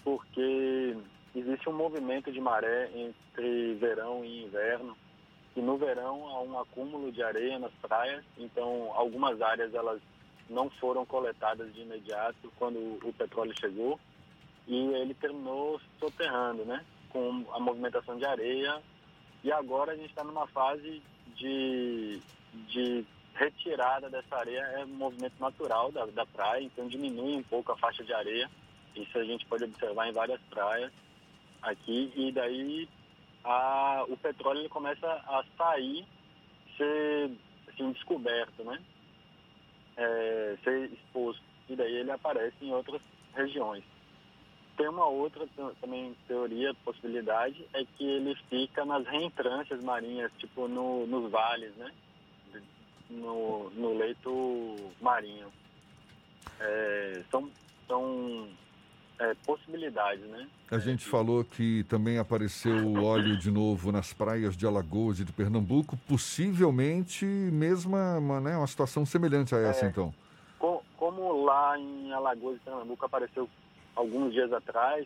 porque existe um movimento de maré entre verão e inverno, e no verão há um acúmulo de areia nas praias, então algumas áreas elas não foram coletadas de imediato quando o petróleo chegou, e ele terminou soterrando, né, com a movimentação de areia, e agora a gente está numa fase de, de retirada dessa areia, é um movimento natural da, da praia, então diminui um pouco a faixa de areia. Isso a gente pode observar em várias praias aqui, e daí a, o petróleo ele começa a sair, ser assim, descoberto, né? É, ser exposto, e daí ele aparece em outras regiões. tem uma outra também teoria, possibilidade, é que ele fica nas reentrâncias marinhas, tipo no, nos vales, né? No, no leito marinho. É, são são é, possibilidades, né? A gente falou que também apareceu o óleo de novo nas praias de Alagoas e de Pernambuco, possivelmente mesma, uma, né, uma situação semelhante a essa, É. então. Co- Como lá em Alagoas e Pernambuco apareceu alguns dias atrás,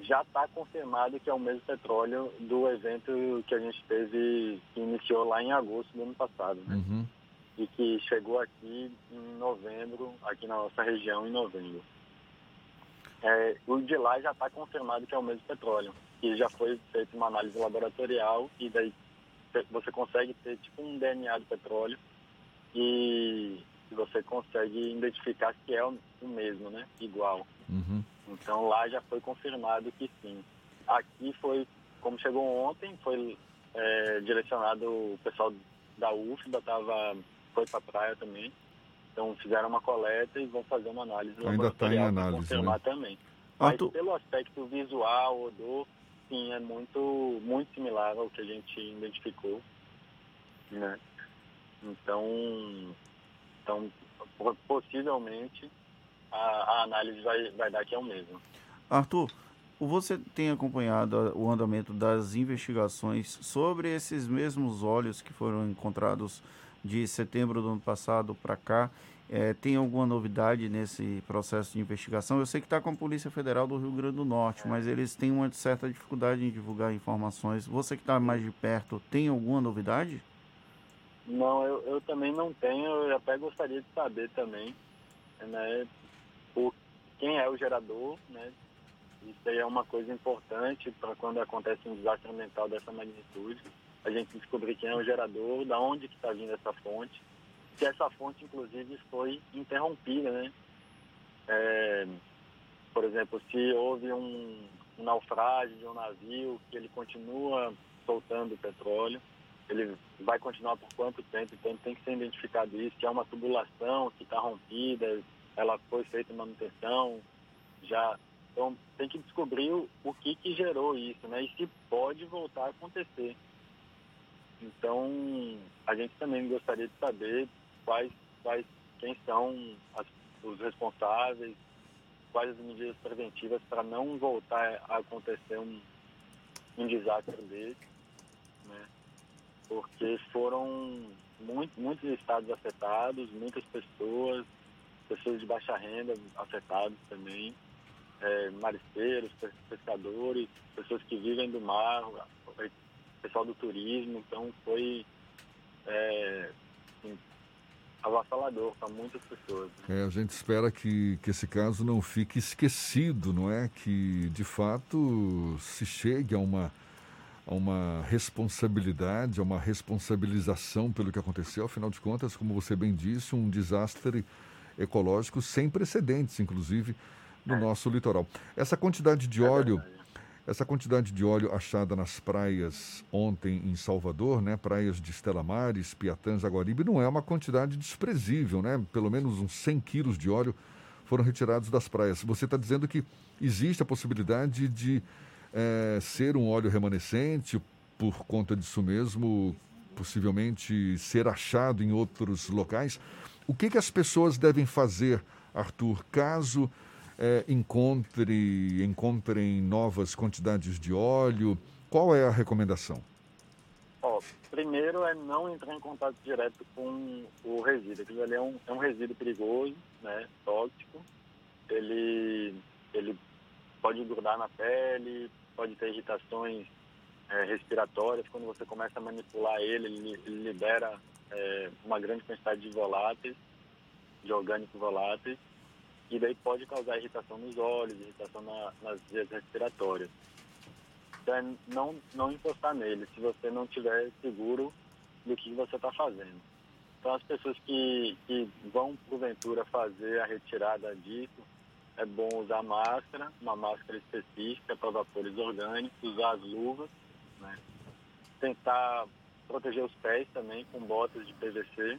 já está confirmado que é o mesmo petróleo do evento que a gente teve, que iniciou lá em agosto do ano passado, né? Uhum. E que chegou aqui em novembro, aqui na nossa região em novembro. É, o de lá já está confirmado que é o mesmo petróleo. E já foi feita uma análise laboratorial e daí você consegue ter tipo um DNA do petróleo e você consegue identificar que é o mesmo, né? Igual. Uhum. Então lá já foi confirmado que sim. Aqui foi, como chegou ontem, foi é, direcionado o pessoal da UFBA, tava, foi para a praia também. Então fizeram uma coleta e vão fazer uma análise Ainda tá em análise, confirmar né? também. Mas Arthur- pelo aspecto visual, odor, sim, é muito, muito similar ao que a gente identificou. Né? Então, então po- possivelmente a, a análise vai, vai dar que é o mesmo. Arthur, você tem acompanhado o andamento das investigações sobre esses mesmos óleos que foram encontrados de setembro do ano passado para cá? É, tem alguma novidade nesse processo de investigação? Eu sei que está com a Polícia Federal do Rio Grande do Norte, mas eles têm uma certa dificuldade em divulgar informações. Você que está mais de perto, tem alguma novidade? Não, eu, eu também não tenho, eu até gostaria de saber também, né, por quem é o gerador, né? Isso aí é uma coisa importante para quando acontece um desastre ambiental dessa magnitude, a gente descobrir quem é o gerador, da onde que está vindo essa fonte, se essa fonte, inclusive, foi interrompida, né? É, por exemplo, se houve um, um naufrágio de um navio que ele continua soltando petróleo, ele vai continuar por quanto tempo, então tem que ser identificado isso, que é uma tubulação que está rompida, ela foi feita manutenção, já então tem que descobrir o, o que que gerou isso, né? E se pode voltar a acontecer. Então a gente também gostaria de saber quais quais quem são as- os responsáveis, quais as medidas preventivas para não voltar a acontecer um, um desastre desse, né? Porque foram muito, muitos estados afetados, muitas pessoas, pessoas de baixa renda afetadas também, é, pescadores, pessoas que vivem do mar, pessoal do turismo, então foi é, assim, avassalador para muitas pessoas. É, a gente espera que, que esse caso não fique esquecido, não é? Que, de fato, se chegue a uma, a uma responsabilidade, a uma responsabilização pelo que aconteceu. Afinal de contas, como você bem disse, um desastre ecológico sem precedentes, inclusive, no nosso litoral. Essa quantidade de óleo... Essa quantidade de óleo achada nas praias ontem em Salvador, né, praias de Estela Maris, Piatã, Jaguaribe, não é uma quantidade desprezível, né? Pelo menos uns 100 quilos de óleo foram retirados das praias. Você está dizendo que existe a possibilidade de eh, ser um óleo remanescente, por conta disso mesmo, possivelmente ser achado em outros locais. O que, que as pessoas devem fazer, Arthur, caso eh, encontre, encontrem novas quantidades de óleo? Qual é a recomendação? Ó, primeiro é não entrar em contato direto com o resíduo. Aquilo é um, é um resíduo perigoso, né, tóxico. Ele, ele pode grudar na pele, pode ter irritações é, respiratórias. Quando você começa a manipular ele, ele, ele libera é, uma grande quantidade de voláteis, de orgânicos voláteis, e daí pode causar irritação nos olhos, irritação na, nas vias respiratórias. Então, é não, não encostar nele se você não tiver seguro do que você está fazendo. Então, as pessoas que, que vão, porventura, fazer a retirada disso, é bom usar máscara, uma máscara específica para vapores orgânicos, usar as luvas, né? tentar proteger os pés também com botas de PVC.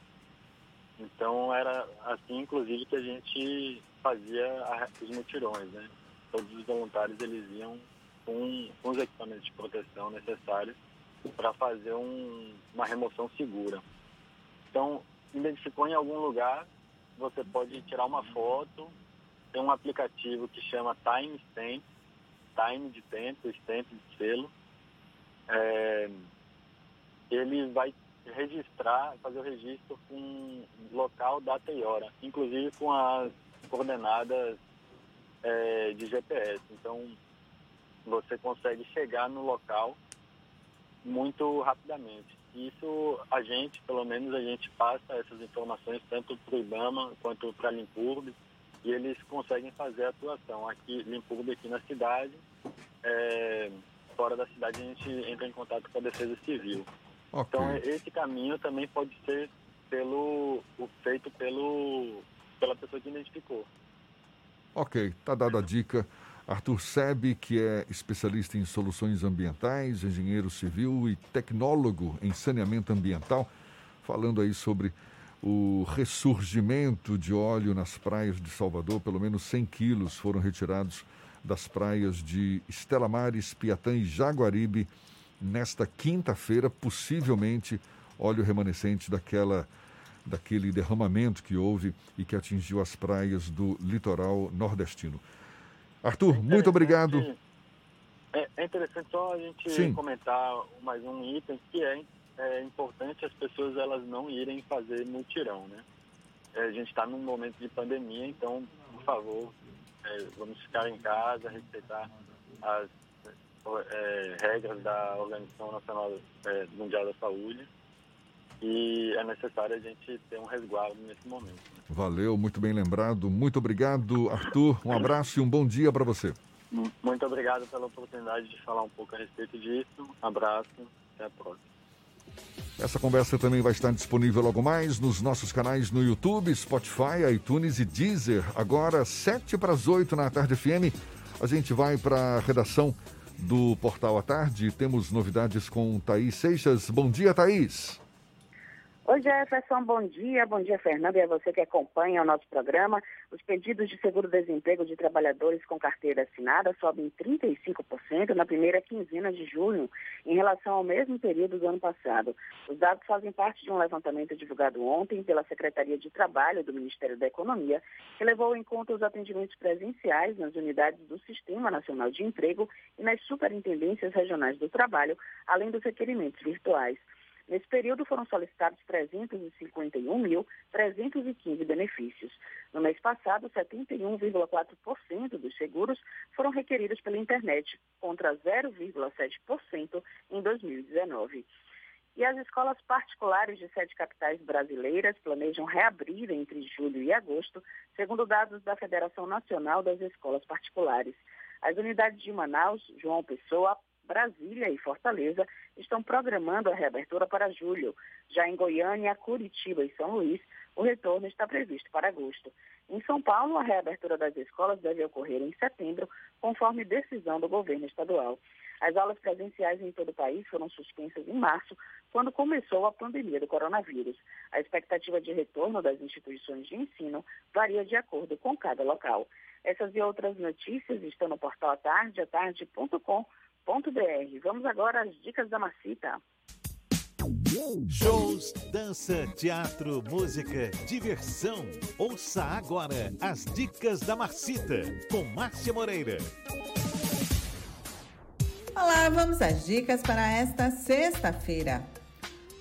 Então, era assim, inclusive, que a gente fazia a- os mutirões, né? todos os voluntários eles iam com, com os equipamentos de proteção necessários para fazer um, uma remoção segura. Então, identificou em algum lugar, você pode tirar uma foto, tem um aplicativo que chama Time Stamp, Time de tempo, Stamp de selo. É, ele vai registrar, fazer o registro com local, data e hora, inclusive com as coordenadas é, de GPS. Então, você consegue chegar no local muito rapidamente. Isso a gente, pelo menos a gente passa essas informações tanto para o IBAMA quanto para a Limpurb e eles conseguem fazer a atuação. Aqui, Limpurb aqui na cidade, é, fora da cidade a gente entra em contato com a Defesa Civil. Ok. Então esse caminho também pode ser pelo feito pelo pela pessoa que identificou. Ok, tá dada a dica. Arthur Sebe, que é especialista em soluções ambientais, engenheiro civil e tecnólogo em saneamento ambiental, falando aí sobre o ressurgimento de óleo nas praias de Salvador. Pelo menos 100 quilos foram retirados das praias de Estela Mares, Piatã e Jaguaribe nesta quinta-feira, possivelmente óleo remanescente daquela daquele derramamento que houve e que atingiu as praias do litoral nordestino. Arthur, muito obrigado. É, é interessante só a gente Sim. comentar mais um item que é, é importante as pessoas elas não irem fazer mutirão, né? É, a gente está num momento de pandemia, então, por favor, é, vamos ficar em casa, respeitar as é, regras da Organização Nacional é, Mundial da Saúde e é necessário a gente ter um resguardo nesse momento. Valeu, muito bem lembrado. Muito obrigado, Arthur. Um abraço e um bom dia para você. Muito obrigado pela oportunidade de falar um pouco a respeito disso. Abraço, até a próxima. Essa conversa também vai estar disponível logo mais nos nossos canais no YouTube, Spotify, iTunes e Deezer. Agora, sete para as oito na Tarde FM, a gente vai para a redação do Portal à Tarde. Temos novidades com Thaís Seixas. Bom dia, Thaís. Oi, Jefferson, bom dia. Bom dia, Fernando, e a você que acompanha o nosso programa. Os pedidos de seguro-desemprego de trabalhadores com carteira assinada sobem 35% na primeira quinzena de junho, em relação ao mesmo período do ano passado. Os dados fazem parte de um levantamento divulgado ontem pela Secretaria de Trabalho do Ministério da Economia, que levou em conta os atendimentos presenciais nas unidades do Sistema Nacional de Emprego e nas superintendências regionais do trabalho, além dos requerimentos virtuais. Nesse período foram solicitados 351.315 benefícios. No mês passado, 71,4% dos seguros foram requeridos pela internet, contra 0,7% em 2019. E as escolas particulares de sete capitais brasileiras planejam reabrir entre julho e agosto, segundo dados da Federação Nacional das Escolas Particulares. As unidades de Manaus, João Pessoa, Brasília e Fortaleza estão programando a reabertura para julho. Já em Goiânia, Curitiba e São Luís, o retorno está previsto para agosto. Em São Paulo, a reabertura das escolas deve ocorrer em setembro, conforme decisão do governo estadual. As aulas presenciais em todo o país foram suspensas em março, quando começou a pandemia do coronavírus. A expectativa de retorno das instituições de ensino varia de acordo com cada local. Essas e outras notícias estão no portal atarde, Vamos agora às dicas da Macita. Shows, dança, teatro, música, diversão. Ouça agora as dicas da Marcita com Márcia Moreira. Olá, vamos às dicas para esta sexta-feira.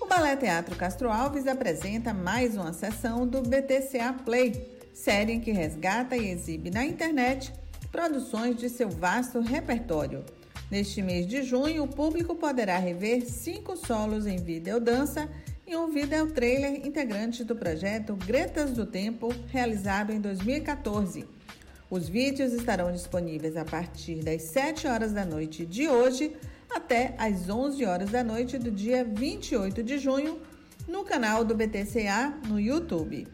O Balé Teatro Castro Alves apresenta mais uma sessão do BTCA Play, série em que resgata e exibe na internet produções de seu vasto repertório. Neste mês de junho, o público poderá rever cinco solos em videodança e um video trailer integrante do projeto Gretas do Tempo, realizado em 2014. Os vídeos estarão disponíveis a partir das 7 horas da noite de hoje até às 11 horas da noite do dia 28 de junho no canal do BTCA no YouTube.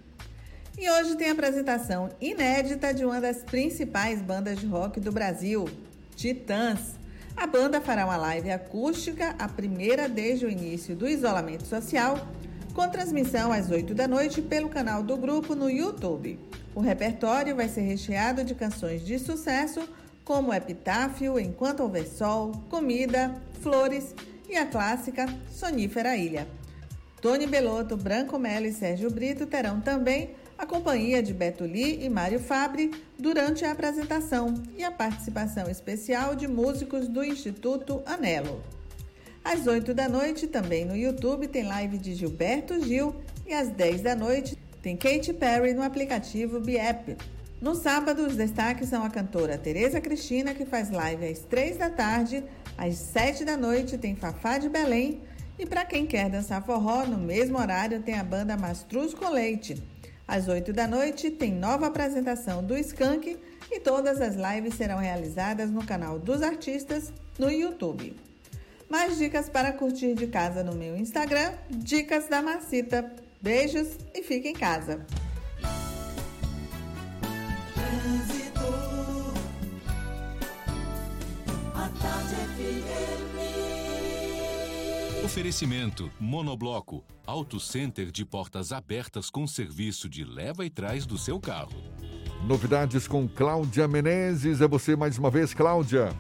E hoje tem a apresentação inédita de uma das principais bandas de rock do Brasil, Titãs. A banda fará uma live acústica, a primeira desde o início do isolamento social, com transmissão às 8 da noite pelo canal do grupo no YouTube. O repertório vai ser recheado de canções de sucesso, como Epitáfio, Enquanto Houver Sol, Comida, Flores e a clássica Sonífera Ilha. Tony Belotto, Branco Melo e Sérgio Brito terão também a companhia de Beto Lee e Mário Fabre durante a apresentação e a participação especial de músicos do Instituto Anelo. Às 8 da noite, também no YouTube, tem live de Gilberto Gil e às 10 da noite tem Katy Perry no aplicativo Biep. No sábado, os destaques são a cantora Tereza Cristina, que faz live às 3 da tarde, às 7 da noite tem Fafá de Belém e para quem quer dançar forró, no mesmo horário tem a banda Mastruz com Leite. Às 8 da noite tem nova apresentação do Skank e todas as lives serão realizadas no canal dos artistas no YouTube. Mais dicas para curtir de casa no meu Instagram, Dicas da Macita. Beijos e fique em casa. Oferecimento Monobloco, Auto Center de portas abertas com serviço de leva e trás do seu carro. Novidades com Cláudia Menezes. É você mais uma vez, Cláudia.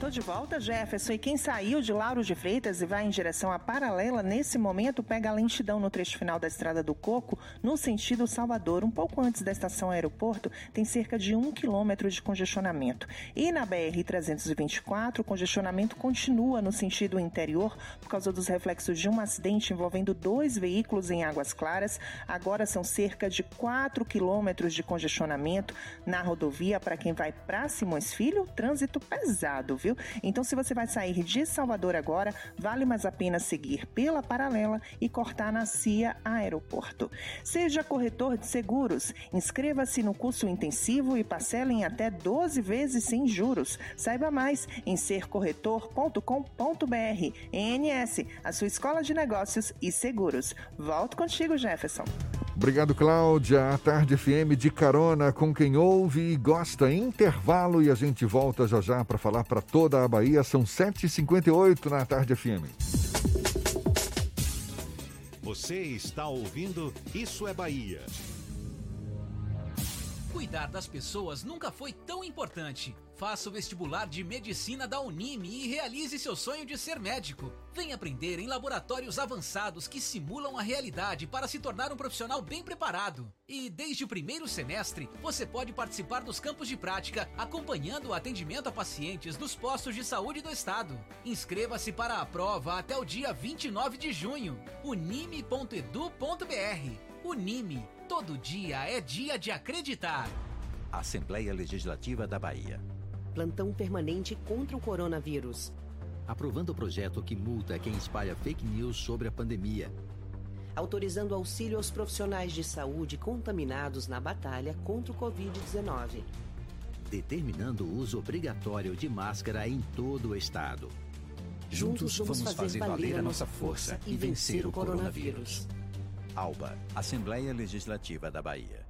Tô de volta, Jefferson. E quem saiu de Lauro de Freitas e vai em direção à Paralela, nesse momento pega a lentidão no trecho final da Estrada do Coco, no sentido Salvador. Um pouco antes da estação aeroporto, tem cerca de um quilômetro de congestionamento. E na BR-324, o congestionamento continua no sentido interior por causa dos reflexos de um acidente envolvendo dois veículos em Águas Claras. Agora são cerca de 4 quilômetros de congestionamento na rodovia para quem vai para Simões Filho. Trânsito pesado, viu? Então, se você vai sair de Salvador agora, vale mais a pena seguir pela paralela e cortar na CIA Aeroporto. Seja corretor de seguros, inscreva-se no curso intensivo e parcela em até 12 vezes sem juros. Saiba mais em sercorretor.com.br. ENS, a sua escola de negócios e seguros. Volto contigo, Jefferson. Obrigado, Cláudia. A Tarde FM de carona com quem ouve e gosta. Intervalo e a gente volta já já para falar para toda a Bahia. São 7h58 na Tarde FM. Você está ouvindo Isso é Bahia. Cuidar das pessoas nunca foi tão importante. Faça o vestibular de medicina da Unime e realize seu sonho de ser médico. Venha aprender em laboratórios avançados que simulam a realidade para se tornar um profissional bem preparado. E desde o primeiro semestre, você pode participar dos campos de prática, acompanhando o atendimento a pacientes nos postos de saúde do estado. Inscreva-se para a prova até o dia 29 de junho. unime.edu.br. Unime, todo dia é dia de acreditar. Assembleia Legislativa da Bahia. Plantão permanente contra o coronavírus. Aprovando o projeto que multa quem espalha fake news sobre a pandemia. Autorizando auxílio aos profissionais de saúde contaminados na batalha contra o Covid-19. Determinando o uso obrigatório de máscara em todo o estado. Juntos vamos fazer valer a nossa força e vencer o coronavírus. ALBA, Assembleia Legislativa da Bahia.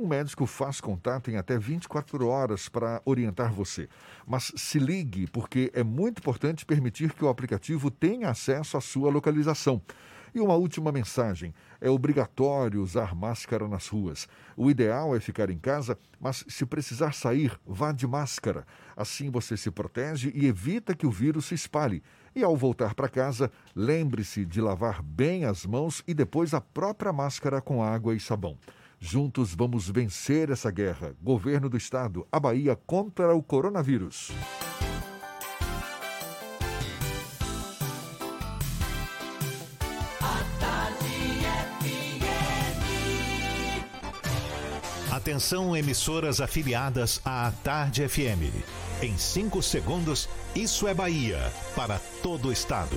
um médico faz contato em até 24 horas para orientar você. Mas se ligue, porque é muito importante permitir que o aplicativo tenha acesso à sua localização. E uma última mensagem: é obrigatório usar máscara nas ruas. O ideal é ficar em casa, mas se precisar sair, vá de máscara. Assim você se protege e evita que o vírus se espalhe. E ao voltar para casa, lembre-se de lavar bem as mãos e depois a própria máscara com água e sabão. Juntos vamos vencer essa guerra. Governo do Estado, a Bahia contra o coronavírus. Atenção, emissoras afiliadas à Tarde FM. Em 5 segundos, Isso é Bahia para todo o estado.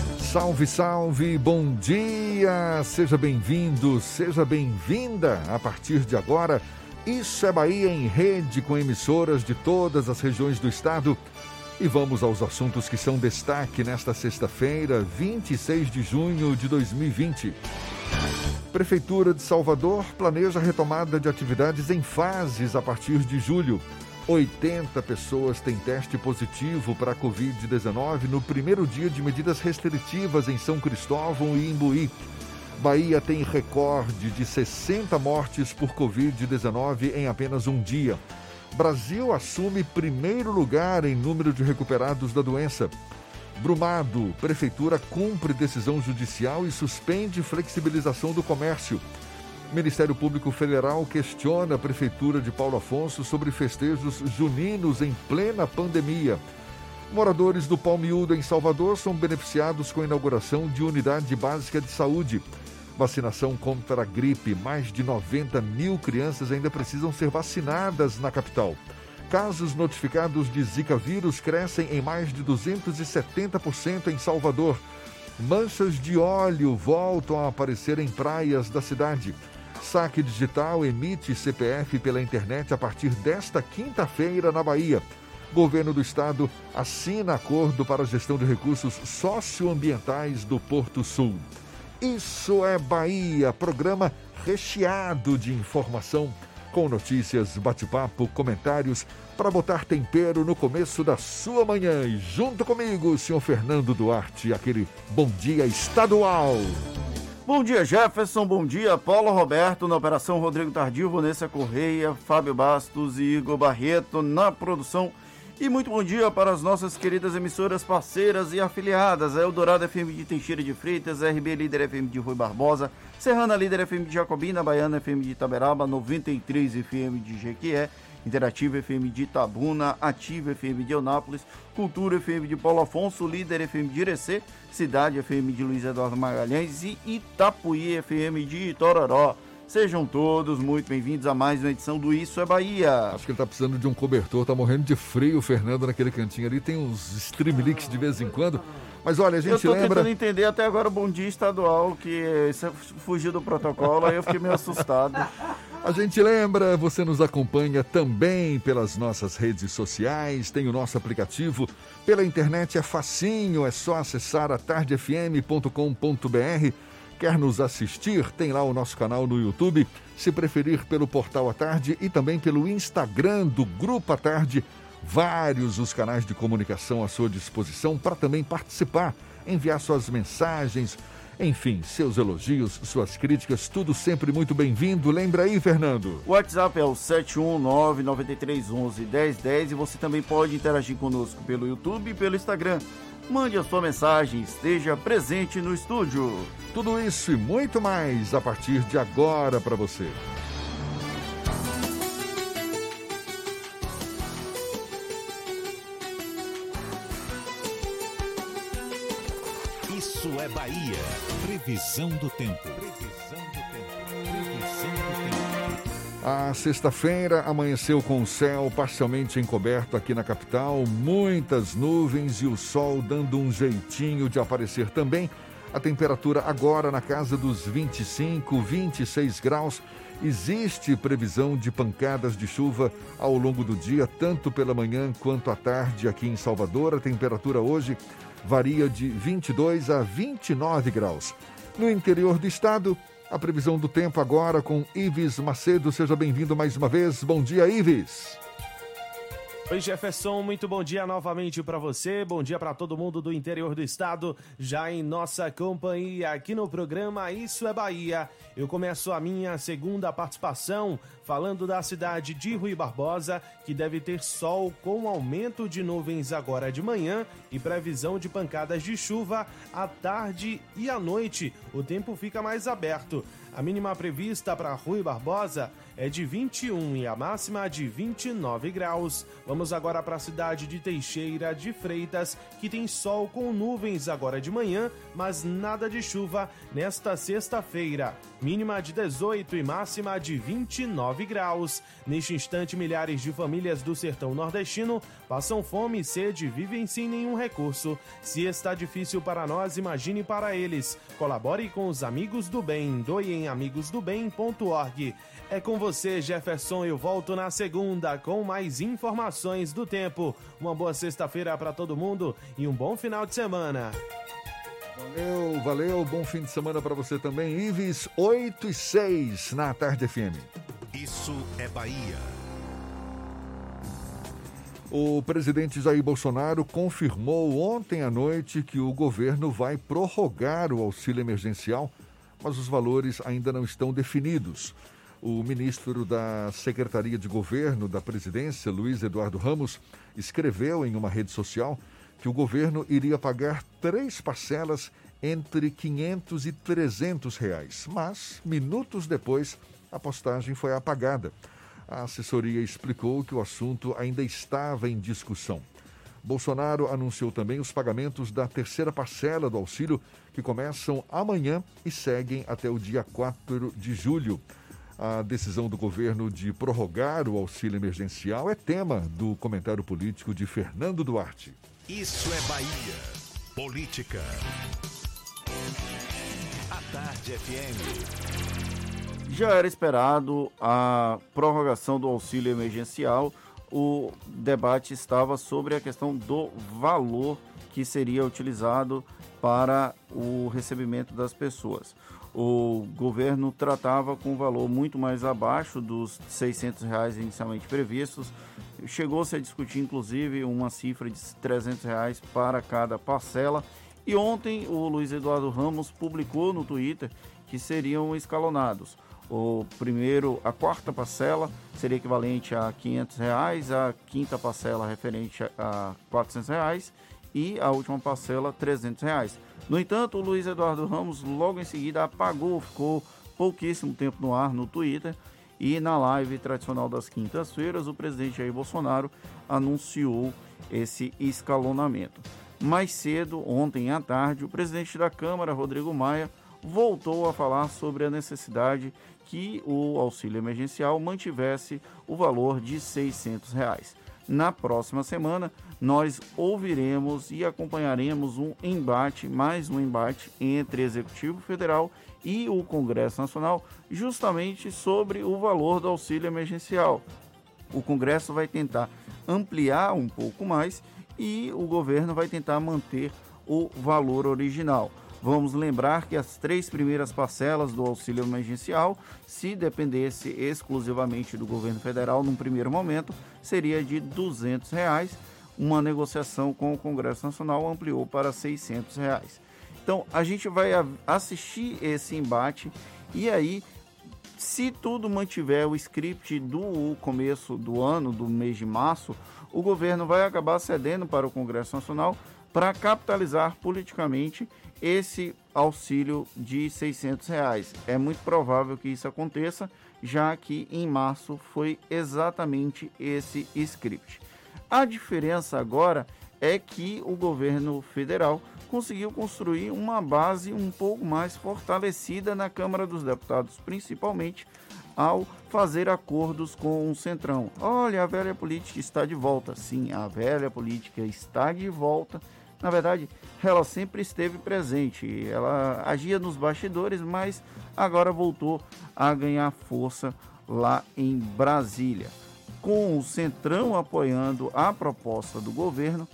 Salve, salve, bom dia! Seja bem-vindo, seja bem-vinda a partir de agora. Isso é Bahia em rede com emissoras de todas as regiões do estado. E vamos aos assuntos que são destaque nesta sexta-feira, 26 de junho de 2020. Prefeitura de Salvador planeja retomada de atividades em fases a partir de julho. 80 pessoas têm teste positivo para a Covid-19 no primeiro dia de medidas restritivas em São Cristóvão e Imbuí. Bahia tem recorde de 60 mortes por Covid-19 em apenas um dia. Brasil assume primeiro lugar em número de recuperados da doença. Brumado, Prefeitura cumpre decisão judicial e suspende flexibilização do comércio. Ministério Público Federal questiona a Prefeitura de Paulo Afonso sobre festejos juninos em plena pandemia. Moradores do Palmiúdo, em Salvador, são beneficiados com a inauguração de unidade básica de saúde. Vacinação contra a gripe. Mais de 90 mil crianças ainda precisam ser vacinadas na capital. Casos notificados de Zika vírus crescem em mais de 270% em Salvador. Manchas de óleo voltam a aparecer em praias da cidade. Saque Digital emite CPF pela internet a partir desta quinta-feira na Bahia. Governo do Estado assina acordo para a gestão de recursos socioambientais do Porto Sul. Isso é Bahia, programa recheado de informação, com notícias, bate-papo, comentários, para botar tempero no começo da sua manhã. E junto comigo, senhor Fernando Duarte, aquele bom dia estadual. Bom dia, Jefferson. Bom dia, Paulo Roberto. Na operação Rodrigo Tardio, Vanessa Correia, Fábio Bastos e Igor Barreto na produção. E muito bom dia para as nossas queridas emissoras parceiras e afiliadas. A Eldorado FM de Teixeira de Freitas, RB Líder FM de Rui Barbosa, Serrana Líder FM de Jacobina, Baiana FM de Itaberaba, 93 FM de Jequié, Interativa FM de Itabuna, Ativa FM de Eunápolis, Cultura FM de Paulo Afonso, Líder FM de Irecê, Cidade FM de Luiz Eduardo Magalhães e Itapuí FM de Itororó. Sejam todos muito bem-vindos a mais uma edição do Isso é Bahia. Acho que ele tá precisando de um cobertor, tá morrendo de frio o Fernando naquele cantinho ali. Tem uns streamlinks de vez em quando. Mas olha, a gente eu tô lembra. tentando entender até agora o bom dia estadual, que isso fugiu do protocolo, aí eu fiquei meio assustado. A gente lembra, você nos acompanha também pelas nossas redes sociais, tem o nosso aplicativo. Pela internet é facinho, é só acessar atardefm.com.br. Quer nos assistir? Tem lá o nosso canal no YouTube. Se preferir, pelo Portal à Tarde e também pelo Instagram do Grupo à Tarde. Vários os canais de comunicação à sua disposição para também participar, enviar suas mensagens, enfim, seus elogios, suas críticas, tudo sempre muito bem-vindo. Lembra aí, Fernando? O WhatsApp é o 71993111010 e você também pode interagir conosco pelo YouTube e pelo Instagram. Mande a sua mensagem, esteja presente no estúdio. Tudo isso e muito mais a partir de agora para você. Isso é Bahia. Previsão do tempo. Previsão A sexta-feira amanheceu com o céu parcialmente encoberto aqui na capital, muitas nuvens e o sol dando um jeitinho de aparecer também. A temperatura agora na casa dos 25, 26 graus. Existe previsão de pancadas de chuva ao longo do dia, tanto pela manhã quanto à tarde aqui em Salvador. A temperatura hoje varia de 22 a 29 graus. No interior do estado, a previsão do tempo agora com Ives Macedo. Seja bem-vindo mais uma vez. Bom dia, Ives. Oi, Jefferson, muito bom dia novamente para você. Bom dia para todo mundo do interior do estado, já em nossa companhia aqui no programa Isso é Bahia. Eu começo a minha segunda participação falando da cidade de Rui Barbosa, que deve ter sol com aumento de nuvens agora de manhã e previsão de pancadas de chuva à tarde e à noite. O tempo fica mais aberto. A mínima prevista para Rui Barbosa é de 21 e a máxima de 29 graus. Vamos agora para a cidade de Teixeira de Freitas, que tem sol com nuvens agora de manhã, mas nada de chuva nesta sexta-feira. Mínima de 18 e máxima de 29 graus. Neste instante, milhares de famílias do sertão nordestino passam fome e sede e vivem sem nenhum recurso. Se está difícil para nós, imagine para eles. Colabore com os amigos do bem. Doe em amigosdobem.org. É com você, Jefferson. Eu volto na segunda com mais informações do tempo. Uma boa sexta-feira para todo mundo e um bom final de semana. Valeu, valeu. Bom fim de semana para você também. Ives 8 e 6 na Tarde FM. Isso é Bahia. O presidente Jair Bolsonaro confirmou ontem à noite que o governo vai prorrogar o auxílio emergencial, mas os valores ainda não estão definidos. O ministro da Secretaria de Governo da Presidência, Luiz Eduardo Ramos, escreveu em uma rede social que o governo iria pagar três parcelas entre 500 e 300 reais. Mas, minutos depois, a postagem foi apagada. A assessoria explicou que o assunto ainda estava em discussão. Bolsonaro anunciou também os pagamentos da terceira parcela do auxílio, que começam amanhã e seguem até o dia 4 de julho. A decisão do governo de prorrogar o auxílio emergencial é tema do comentário político de Fernando Duarte. Isso é Bahia. Política. A Tarde FM. Já era esperado a prorrogação do auxílio emergencial. O debate estava sobre a questão do valor que seria utilizado para o recebimento das pessoas. O governo tratava com um valor muito mais abaixo dos 600 reais inicialmente previstos. Chegou-se a discutir, inclusive, uma cifra de 300 reais para cada parcela. E ontem o Luiz Eduardo Ramos publicou no Twitter que seriam escalonados. O primeiro, a quarta parcela seria equivalente a 500 reais, a quinta parcela referente a 400 reais e a última parcela 300 reais. No entanto, o Luiz Eduardo Ramos logo em seguida apagou, ficou pouquíssimo tempo no ar no Twitter e na live tradicional das quintas-feiras o presidente Jair Bolsonaro anunciou esse escalonamento. Mais cedo, ontem à tarde, o presidente da Câmara, Rodrigo Maia, voltou a falar sobre a necessidade que o auxílio emergencial mantivesse o valor de 600 reais. Na próxima semana, nós ouviremos e acompanharemos um embate, mais um embate entre Executivo Federal e o Congresso Nacional, justamente sobre o valor do auxílio emergencial. O Congresso vai tentar ampliar um pouco mais e o governo vai tentar manter o valor original. Vamos lembrar que as três primeiras parcelas do auxílio emergencial, se dependesse exclusivamente do governo federal num primeiro momento, seria de 200 reais. Uma negociação com o Congresso Nacional ampliou para 600 reais. Então a gente vai assistir esse embate e aí, se tudo mantiver o script do começo do ano, do mês de março, o governo vai acabar cedendo para o Congresso Nacional para capitalizar politicamente esse auxílio de 600 reais. É muito provável que isso aconteça, já que em março foi exatamente esse script. A diferença agora é que o governo federal conseguiu construir uma base um pouco mais fortalecida na Câmara dos Deputados, principalmente ao fazer acordos com o Centrão. Olha, a velha política está de volta. Sim, a velha política está de volta na verdade, ela sempre esteve presente. Ela agia nos bastidores, mas agora voltou a ganhar força lá em Brasília. Com o Centrão apoiando a proposta do governo,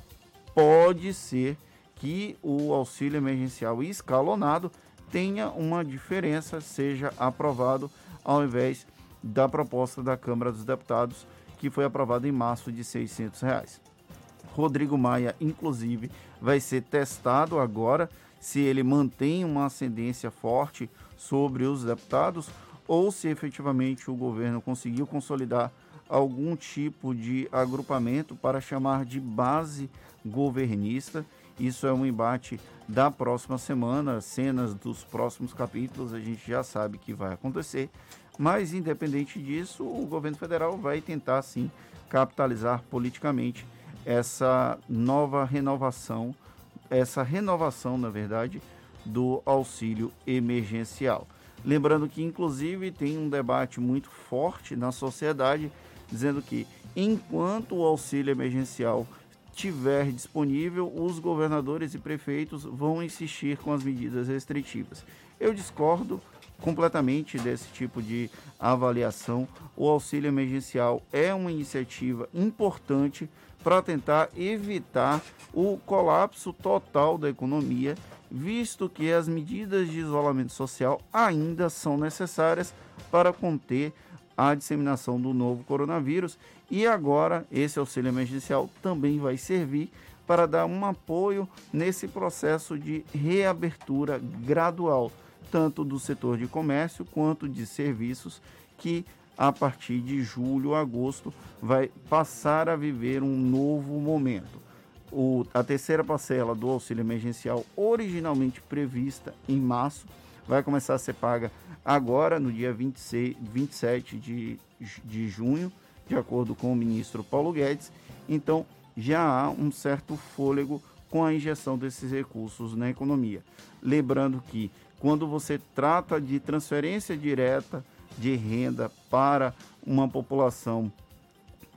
pode ser que o auxílio emergencial escalonado tenha uma diferença, seja aprovado ao invés da proposta da Câmara dos Deputados, que foi aprovada em março de 600 reais. Rodrigo Maia, inclusive, vai ser testado agora se ele mantém uma ascendência forte sobre os deputados, ou se efetivamente o governo conseguiu consolidar algum tipo de agrupamento para chamar de base governista. Isso é um embate da próxima semana, cenas dos próximos capítulos, a gente já sabe que vai acontecer. Mas, independente disso, o governo federal vai tentar, sim, capitalizar politicamente essa nova renovação, essa renovação, na verdade, do auxílio emergencial. Lembrando que, inclusive, tem um debate muito forte na sociedade dizendo que, enquanto o auxílio emergencial tiver disponível, os governadores e prefeitos vão insistir com as medidas restritivas. Eu discordo completamente desse tipo de avaliação. O auxílio emergencial é uma iniciativa importante para tentar evitar o colapso total da economia, visto que as medidas de isolamento social ainda são necessárias para conter a disseminação do novo coronavírus. E agora, esse auxílio emergencial também vai servir para dar um apoio nesse processo de reabertura gradual, tanto do setor de comércio quanto de serviços, que a partir de julho, agosto, vai passar a viver um novo momento. O, a terceira parcela do auxílio emergencial, originalmente prevista em março, vai começar a ser paga agora, no dia 26, 27 de, de junho, de acordo com o ministro Paulo Guedes. Então, já há um certo fôlego com a injeção desses recursos na economia. Lembrando que, quando você trata de transferência direta de renda para uma população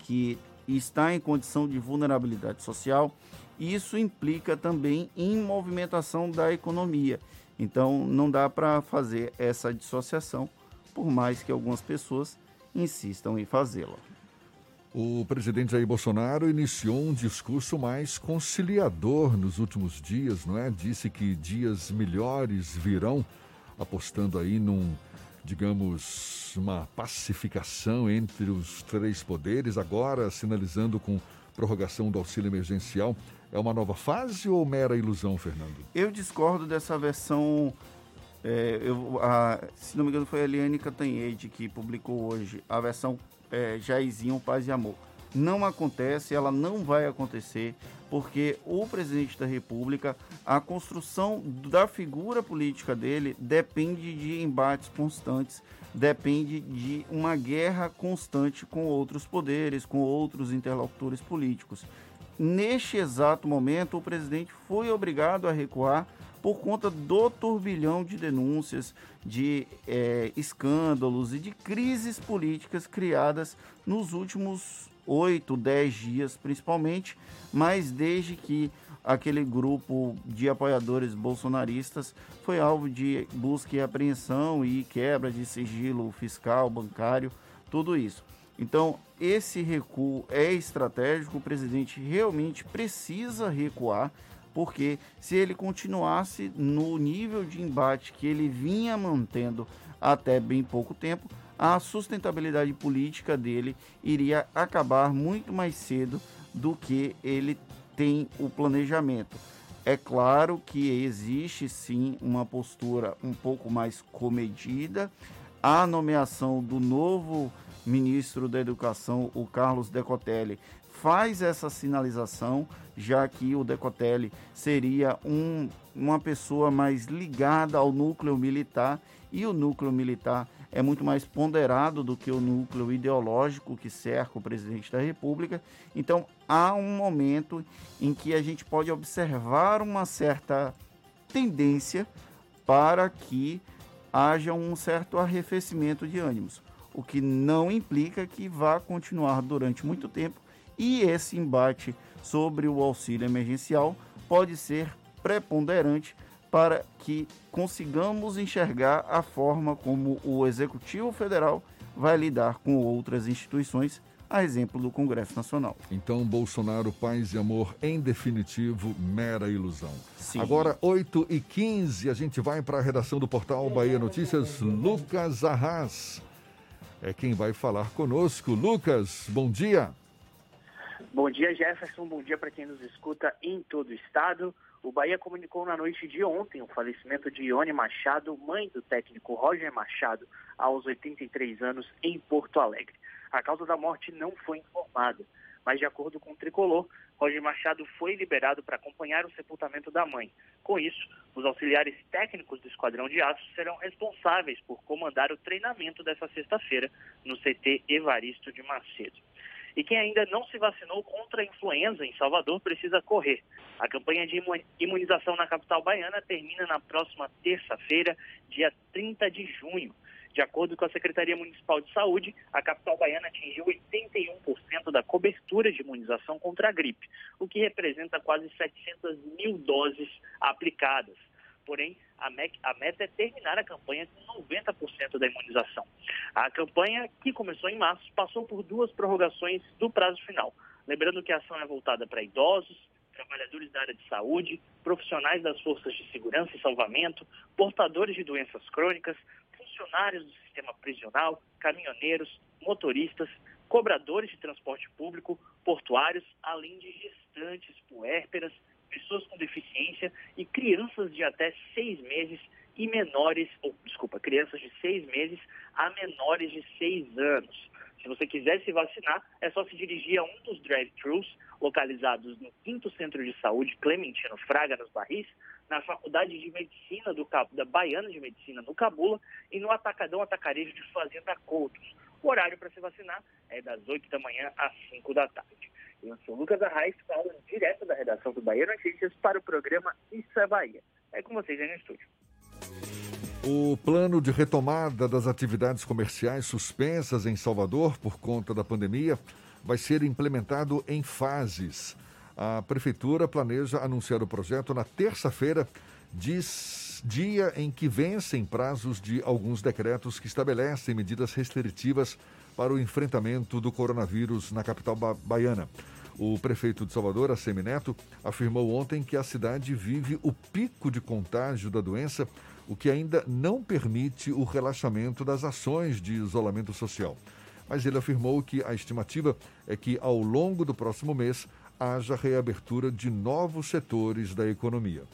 que está em condição de vulnerabilidade social, isso implica também em movimentação da economia. Então não dá para fazer essa dissociação, por mais que algumas pessoas insistam em fazê-la. O presidente Jair Bolsonaro iniciou um discurso mais conciliador nos últimos dias, não é? Disse que dias melhores virão, apostando aí num, digamos, uma pacificação entre os três poderes, agora sinalizando com prorrogação do auxílio emergencial é uma nova fase ou mera ilusão, Fernando? Eu discordo dessa versão. É, eu, a, se não me engano, foi a Eliane Catanhede que publicou hoje a versão é, Jairzinho Paz e Amor. Não acontece, ela não vai acontecer, porque o presidente da República, a construção da figura política dele depende de embates constantes, depende de uma guerra constante com outros poderes, com outros interlocutores políticos. Neste exato momento, o presidente foi obrigado a recuar por conta do turbilhão de denúncias, de é, escândalos e de crises políticas criadas nos últimos oito, dez dias, principalmente, mas desde que aquele grupo de apoiadores bolsonaristas foi alvo de busca e apreensão e quebra de sigilo fiscal, bancário, tudo isso. Então, esse recuo é estratégico, o presidente realmente precisa recuar, porque se ele continuasse no nível de embate que ele vinha mantendo até bem pouco tempo, a sustentabilidade política dele iria acabar muito mais cedo do que ele tem o planejamento. É claro que existe sim uma postura um pouco mais comedida. A nomeação do novo ministro da Educação, o Carlos Decotelli, faz essa sinalização, já que o Decotelli seria um, uma pessoa mais ligada ao núcleo militar e o núcleo militar é muito mais ponderado do que o núcleo ideológico que cerca o presidente da República. Então, há um momento em que a gente pode observar uma certa tendência para que haja um certo arrefecimento de ânimos o que não implica que vá continuar durante muito tempo e esse embate sobre o auxílio emergencial pode ser preponderante para que consigamos enxergar a forma como o Executivo Federal vai lidar com outras instituições, a exemplo do Congresso Nacional. Então, Bolsonaro, paz e amor, em definitivo, mera ilusão. Sim. Agora, 8 e 15 a gente vai para a redação do portal Bahia Notícias, Lucas Arras é quem vai falar conosco. Lucas, bom dia. Bom dia, Jefferson. Bom dia para quem nos escuta em todo o estado. O Bahia comunicou na noite de ontem o falecimento de Ione Machado, mãe do técnico Roger Machado, aos 83 anos, em Porto Alegre. A causa da morte não foi informada, mas de acordo com o tricolor, Roger Machado foi liberado para acompanhar o sepultamento da mãe. Com isso, os auxiliares técnicos do Esquadrão de Aço serão responsáveis por comandar o treinamento dessa sexta-feira no CT Evaristo de Macedo. E quem ainda não se vacinou contra a influenza em Salvador precisa correr. A campanha de imunização na capital baiana termina na próxima terça-feira, dia 30 de junho. De acordo com a Secretaria Municipal de Saúde, a capital baiana atingiu 81% da cobertura de imunização contra a gripe, o que representa quase 700 mil doses aplicadas. Porém, a, meta é terminar a campanha com 90% da imunização. A campanha, que começou em março, passou por duas prorrogações do prazo final. Lembrando que a ação é voltada para idosos, trabalhadores da área de saúde, profissionais das forças de segurança e salvamento, portadores de doenças crônicas, funcionários do sistema prisional, caminhoneiros, motoristas, cobradores de transporte público, portuários, além de gestantes puérperas, pessoas com deficiência e crianças de até seis meses e menores, ou desculpa, crianças de seis meses a menores de seis anos. Se você quiser se vacinar, é só se dirigir a um dos drive-thrus localizados no 5 Centro de Saúde Clementino Fraga, nos Barris, na Faculdade de Medicina do, da Baiana de Medicina, no Cabula, e no Atacadão Atacarejo de Fazenda Coutos. O horário para se vacinar é das 8 da manhã às 5 da tarde. Eu sou Lucas Arraes, falando direto da redação do Bahia Notícias para o programa Isso é Bahia. É com vocês aí no estúdio. O plano de retomada das atividades comerciais suspensas em Salvador por conta da pandemia vai ser implementado em fases. A Prefeitura planeja anunciar o projeto na terça-feira, dia em que vencem prazos de alguns decretos que estabelecem medidas restritivas para o enfrentamento do coronavírus na capital ba baiana. O prefeito de Salvador, Assemi Neto, afirmou ontem que a cidade vive o pico de contágio da doença, o que ainda não permite o relaxamento das ações de isolamento social. Mas ele afirmou que a estimativa é que, ao longo do próximo mês, haja reabertura de novos setores da economia.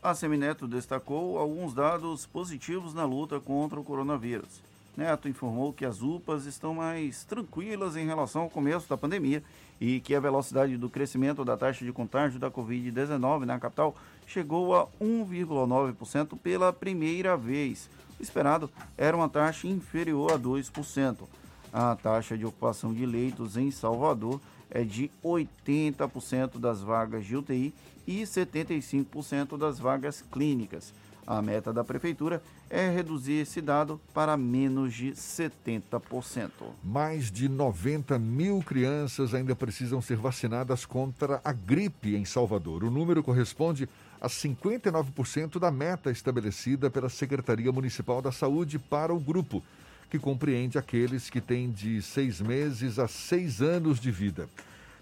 A Semineto destacou alguns dados positivos na luta contra o coronavírus. Neto informou que as UPAs estão mais tranquilas em relação ao começo da pandemia e que a velocidade do crescimento da taxa de contágio da Covid-19 na capital chegou a 1,9% pela primeira vez. O esperado era uma taxa inferior a 2%. A taxa de ocupação de leitos em Salvador é de 80% das vagas de UTI e 75% das vagas clínicas. A meta da prefeitura é reduzir esse dado para menos de 70%. Mais de 90 mil crianças ainda precisam ser vacinadas contra a gripe em Salvador. O número corresponde a 59% da meta estabelecida pela Secretaria Municipal da Saúde para o grupo, que compreende aqueles que têm de seis meses a seis anos de vida.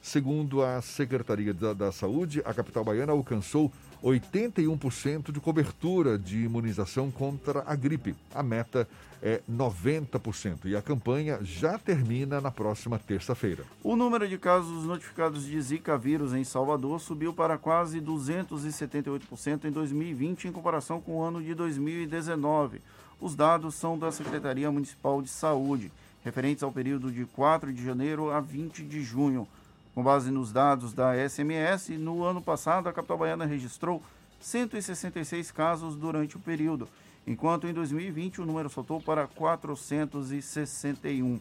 Segundo a Secretaria da, da Saúde, a capital baiana alcançou 81% de cobertura de imunização contra a gripe. A meta é 90% e a campanha já termina na próxima terça-feira. O número de casos notificados de Zika vírus em Salvador subiu para quase 278% em 2020 em comparação com o ano de 2019. Os dados são da Secretaria Municipal de Saúde, referentes ao período de 4 de janeiro a 20 de junho. Com base nos dados da SMS, no ano passado a capital baiana registrou 166 casos durante o período, enquanto em 2020 o número saltou para 461.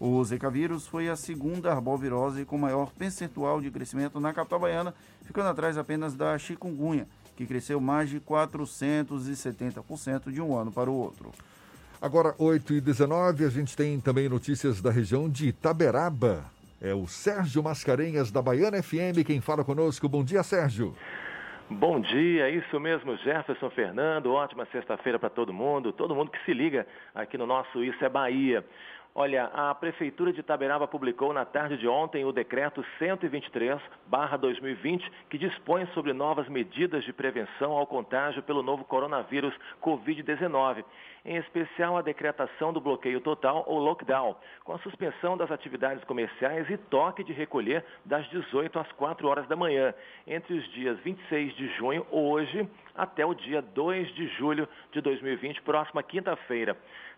O Zika vírus foi a segunda arbovirose com maior percentual de crescimento na capital baiana, ficando atrás apenas da chikungunya, que cresceu mais de 470% de um ano para o outro. Agora, 8 e 19 a gente tem também notícias da região de Itaberaba. É o Sérgio Mascarenhas, da Baiana FM, quem fala conosco. Bom dia, Sérgio. Bom dia, isso mesmo, Jefferson Fernando. Ótima sexta-feira para todo mundo, todo mundo que se liga aqui no nosso Isso é Bahia. Olha, a Prefeitura de Itaberaba publicou na tarde de ontem o decreto 123/2020, que dispõe sobre novas medidas de prevenção ao contágio pelo novo coronavírus COVID-19 em especial a decretação do bloqueio total ou lockdown, com a suspensão das atividades comerciais e toque de recolher das 18 às 4 horas da manhã, entre os dias 26 de junho, hoje, até o dia 2 de julho de 2020, próxima quinta-feira.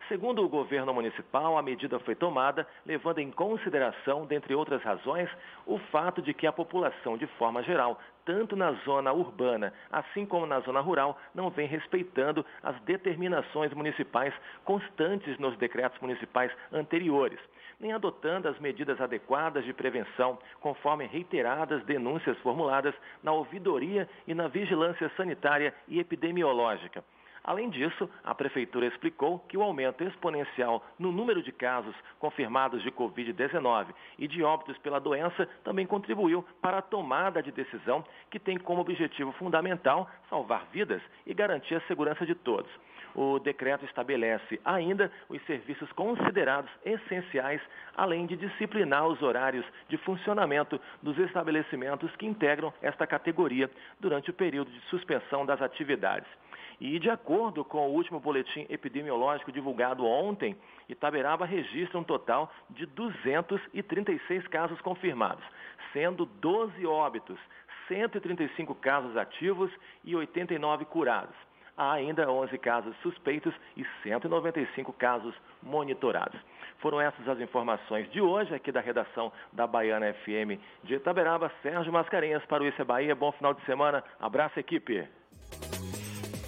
Segundo o governo municipal, a medida foi tomada levando em consideração, dentre outras razões, o fato de que a população, de forma geral, tanto na zona urbana, assim como na zona rural, não vem respeitando as determinações municipais constantes nos decretos municipais anteriores, nem adotando as medidas adequadas de prevenção, conforme reiteradas denúncias formuladas na ouvidoria e na vigilância sanitária e epidemiológica. Além disso, a Prefeitura explicou que o aumento exponencial no número de casos confirmados de Covid-19 e de óbitos pela doença também contribuiu para a tomada de decisão que tem como objetivo fundamental salvar vidas e garantir a segurança de todos. O decreto estabelece ainda os serviços considerados essenciais, além de disciplinar os horários de funcionamento dos estabelecimentos que integram esta categoria durante o período de suspensão das atividades. E, de acordo com o último boletim epidemiológico divulgado ontem, Itaberaba registra um total de 236 casos confirmados, sendo 12 óbitos, 135 casos ativos e 89 curados. Há ainda 11 casos suspeitos e 195 casos monitorados. Foram essas as informações de hoje aqui da redação da Baiana FM de Itaberaba. Sérgio Mascarenhas para o Isso é Bahia. Bom final de semana. Abraço, equipe.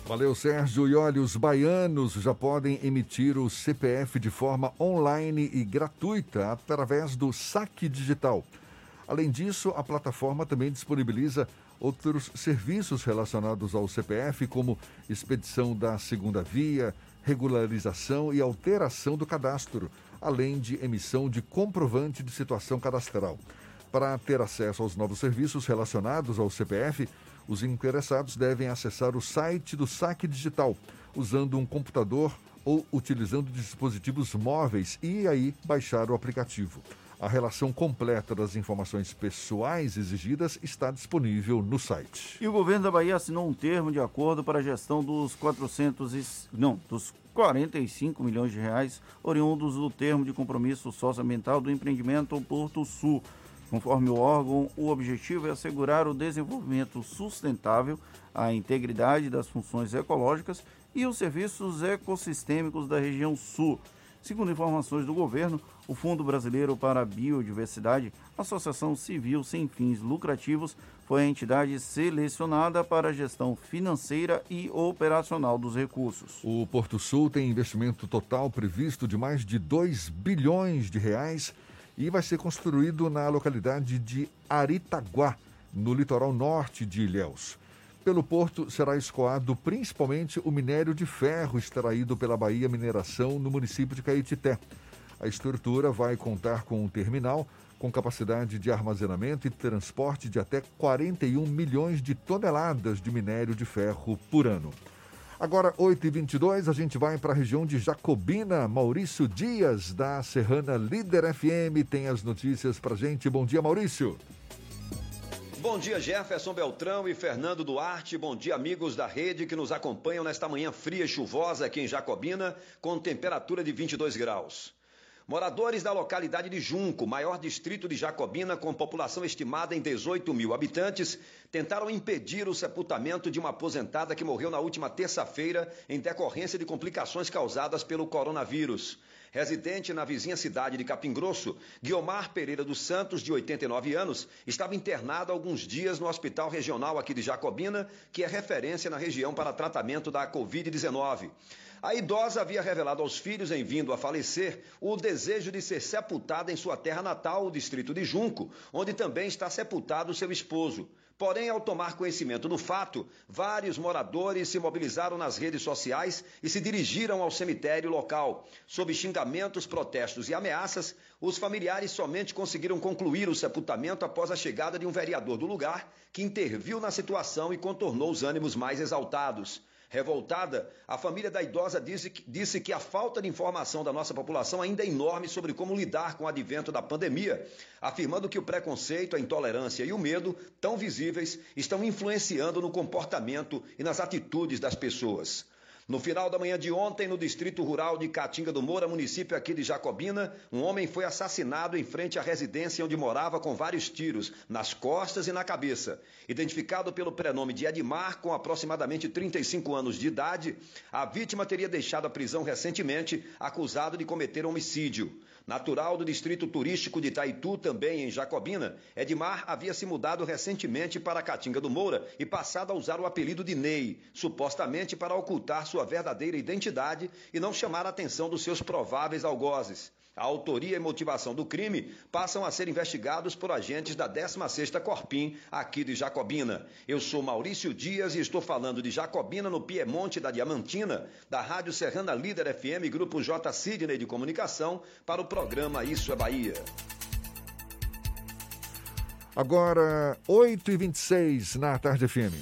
Valeu, Sérgio. E olha, os baianos já podem emitir o CPF de forma online e gratuita através do saque digital. Além disso, a plataforma também disponibiliza outros serviços relacionados ao CPF, como expedição da segunda via, regularização e alteração do cadastro, além de emissão de comprovante de situação cadastral. Para ter acesso aos novos serviços relacionados ao CPF, os interessados devem acessar o site do Saque Digital, usando um computador ou utilizando dispositivos móveis e aí baixar o aplicativo. A relação completa das informações pessoais exigidas está disponível no site. E o governo da Bahia assinou um termo de acordo para a gestão dos 400 e, não, dos 45 milhões de reais oriundos do termo de compromisso socioambiental do empreendimento Porto Sul. Conforme o órgão, o objetivo é assegurar o desenvolvimento sustentável, a integridade das funções ecológicas e os serviços ecossistêmicos da região sul. Segundo informações do governo, o Fundo Brasileiro para a Biodiversidade, associação civil sem fins lucrativos, foi a entidade selecionada para a gestão financeira e operacional dos recursos. O Porto Sul tem investimento total previsto de mais de 2 bilhões de reais e vai ser construído na localidade de Aritaguá, no litoral norte de Ilhéus. Pelo porto será escoado principalmente o minério de ferro extraído pela Bahia Mineração no município de Caetité. A estrutura vai contar com um terminal com capacidade de armazenamento e transporte de até 41 milhões de toneladas de minério de ferro por ano. Agora, 8h22, a gente vai para a região de Jacobina. Maurício Dias, da Serrana Líder FM, tem as notícias para gente. Bom dia, Maurício. Bom dia, Jefferson Beltrão e Fernando Duarte. Bom dia, amigos da rede que nos acompanham nesta manhã fria e chuvosa aqui em Jacobina, com temperatura de 22 graus. Moradores da localidade de Junco, maior distrito de Jacobina, com população estimada em 18 mil habitantes, tentaram impedir o sepultamento de uma aposentada que morreu na última terça-feira em decorrência de complicações causadas pelo coronavírus. Residente na vizinha cidade de Capim Grosso, Guiomar Pereira dos Santos, de 89 anos, estava internado alguns dias no Hospital Regional aqui de Jacobina, que é referência na região para tratamento da Covid-19. A idosa havia revelado aos filhos, em vindo a falecer, o desejo de ser sepultada em sua terra natal, o distrito de Junco, onde também está sepultado seu esposo. Porém, ao tomar conhecimento do fato, vários moradores se mobilizaram nas redes sociais e se dirigiram ao cemitério local. Sob xingamentos, protestos e ameaças, os familiares somente conseguiram concluir o sepultamento após a chegada de um vereador do lugar, que interviu na situação e contornou os ânimos mais exaltados. Revoltada, a família da idosa disse que, disse que a falta de informação da nossa população ainda é enorme sobre como lidar com o advento da pandemia, afirmando que o preconceito, a intolerância e o medo, tão visíveis, estão influenciando no comportamento e nas atitudes das pessoas. No final da manhã de ontem, no distrito rural de Catinga do Moura, município aqui de Jacobina, um homem foi assassinado em frente à residência onde morava com vários tiros nas costas e na cabeça. Identificado pelo prenome de Edmar, com aproximadamente 35 anos de idade, a vítima teria deixado a prisão recentemente, acusado de cometer homicídio. Natural do distrito turístico de Itaitu, também em Jacobina, Edmar havia se mudado recentemente para Catinga do Moura e passado a usar o apelido de Ney, supostamente para ocultar sua verdadeira identidade e não chamar a atenção dos seus prováveis algozes. A autoria e motivação do crime passam a ser investigados por agentes da 16ª Corpim, aqui de Jacobina. Eu sou Maurício Dias e estou falando de Jacobina, no Piemonte da Diamantina, da Rádio Serrana Líder FM, Grupo J. Sidney de Comunicação, para o programa Isso é Bahia. Agora, 8h26 na Tarde FM.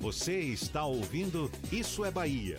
Você está ouvindo Isso é Bahia.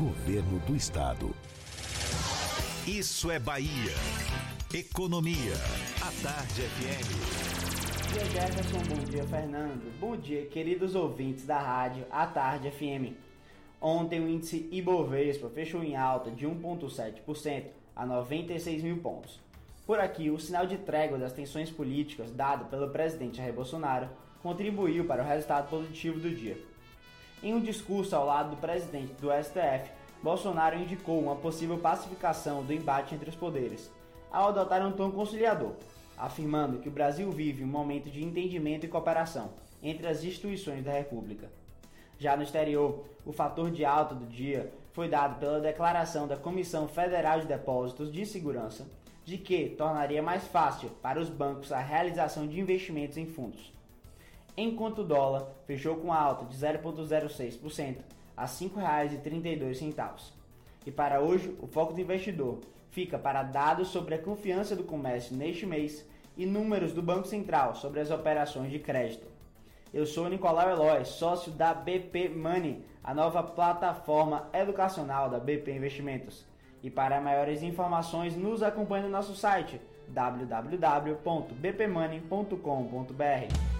Governo do Estado. Isso é Bahia. Economia. A Tarde FM. Bom dia, Jefferson. Bom dia, Fernando. Bom dia, queridos ouvintes da rádio A Tarde FM. Ontem o índice Ibovespa fechou em alta de 1,7% a 96 mil pontos. Por aqui, o sinal de trégua das tensões políticas dado pelo presidente Jair Bolsonaro contribuiu para o resultado positivo do dia. Em um discurso ao lado do presidente do STF, Bolsonaro indicou uma possível pacificação do embate entre os poderes, ao adotar um tom conciliador, afirmando que o Brasil vive um momento de entendimento e cooperação entre as instituições da República. Já no exterior, o fator de alta do dia foi dado pela declaração da Comissão Federal de Depósitos de Segurança de que tornaria mais fácil para os bancos a realização de investimentos em fundos. Enquanto o dólar fechou com alta de 0,06% a R$ 5,32. E para hoje, o foco do investidor fica para dados sobre a confiança do comércio neste mês e números do Banco Central sobre as operações de crédito. Eu sou Nicolau Eloy, sócio da BP Money, a nova plataforma educacional da BP Investimentos. E para maiores informações, nos acompanhe no nosso site www.bpmoney.com.br.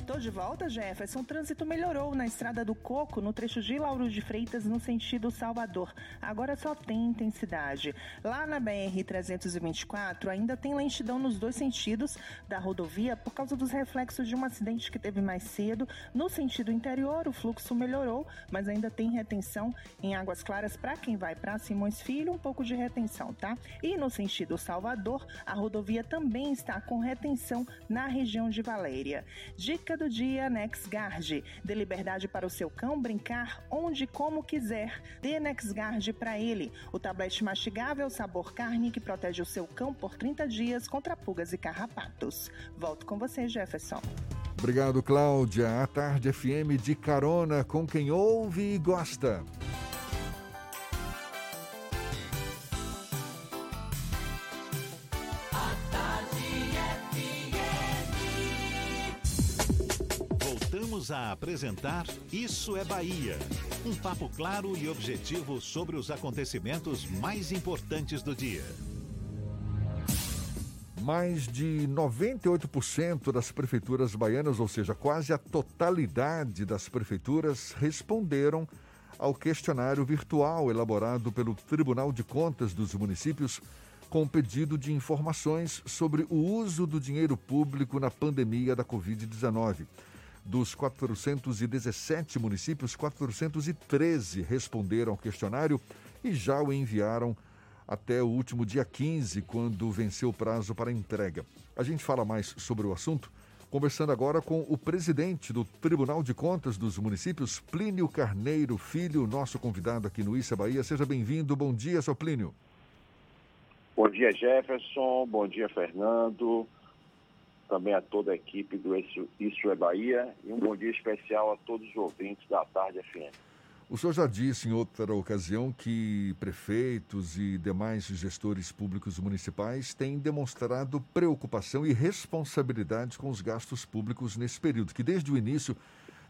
Tô de volta, Jefferson. O trânsito melhorou na Estrada do Coco, no trecho de Lauro de Freitas, no sentido Salvador. Agora só tem intensidade. Lá na BR-324, ainda tem lentidão nos dois sentidos da rodovia por causa dos reflexos de um acidente que teve mais cedo. No sentido interior, o fluxo melhorou, mas ainda tem retenção em Águas Claras para quem vai para Simões Filho, um pouco de retenção, tá? E no sentido Salvador, a rodovia também está com retenção na região de Valéria. Dica do dia NexGuard. Dê liberdade para o seu cão brincar onde e como quiser. Dê NexGuard para ele. O tablete mastigável sabor carne que protege o seu cão por 30 dias contra pulgas e carrapatos. Volto com você, Jefferson. Obrigado, Cláudia. A Tarde FM de carona com quem ouve e gosta. A apresentar Isso é Bahia. Um papo claro e objetivo sobre os acontecimentos mais importantes do dia. Mais de 98% das prefeituras baianas, ou seja, quase a totalidade das prefeituras, responderam ao questionário virtual elaborado pelo Tribunal de Contas dos Municípios com pedido de informações sobre o uso do dinheiro público na pandemia da Covid-19. Dos 417 municípios, 413 responderam ao questionário e já o enviaram até o último dia 15, quando venceu o prazo para entrega. A gente fala mais sobre o assunto conversando agora com o presidente do Tribunal de Contas dos Municípios, Plínio Carneiro Filho, nosso convidado aqui no Issa Bahia. Seja bem-vindo. Bom dia, seu Plínio. Bom dia, Jefferson. Bom dia, Fernando também a toda a equipe do Isso, Isso é Bahia e um bom dia especial a todos os ouvintes da Tarde FM. O senhor já disse em outra ocasião que prefeitos e demais gestores públicos municipais têm demonstrado preocupação e responsabilidade com os gastos públicos nesse período, que desde o início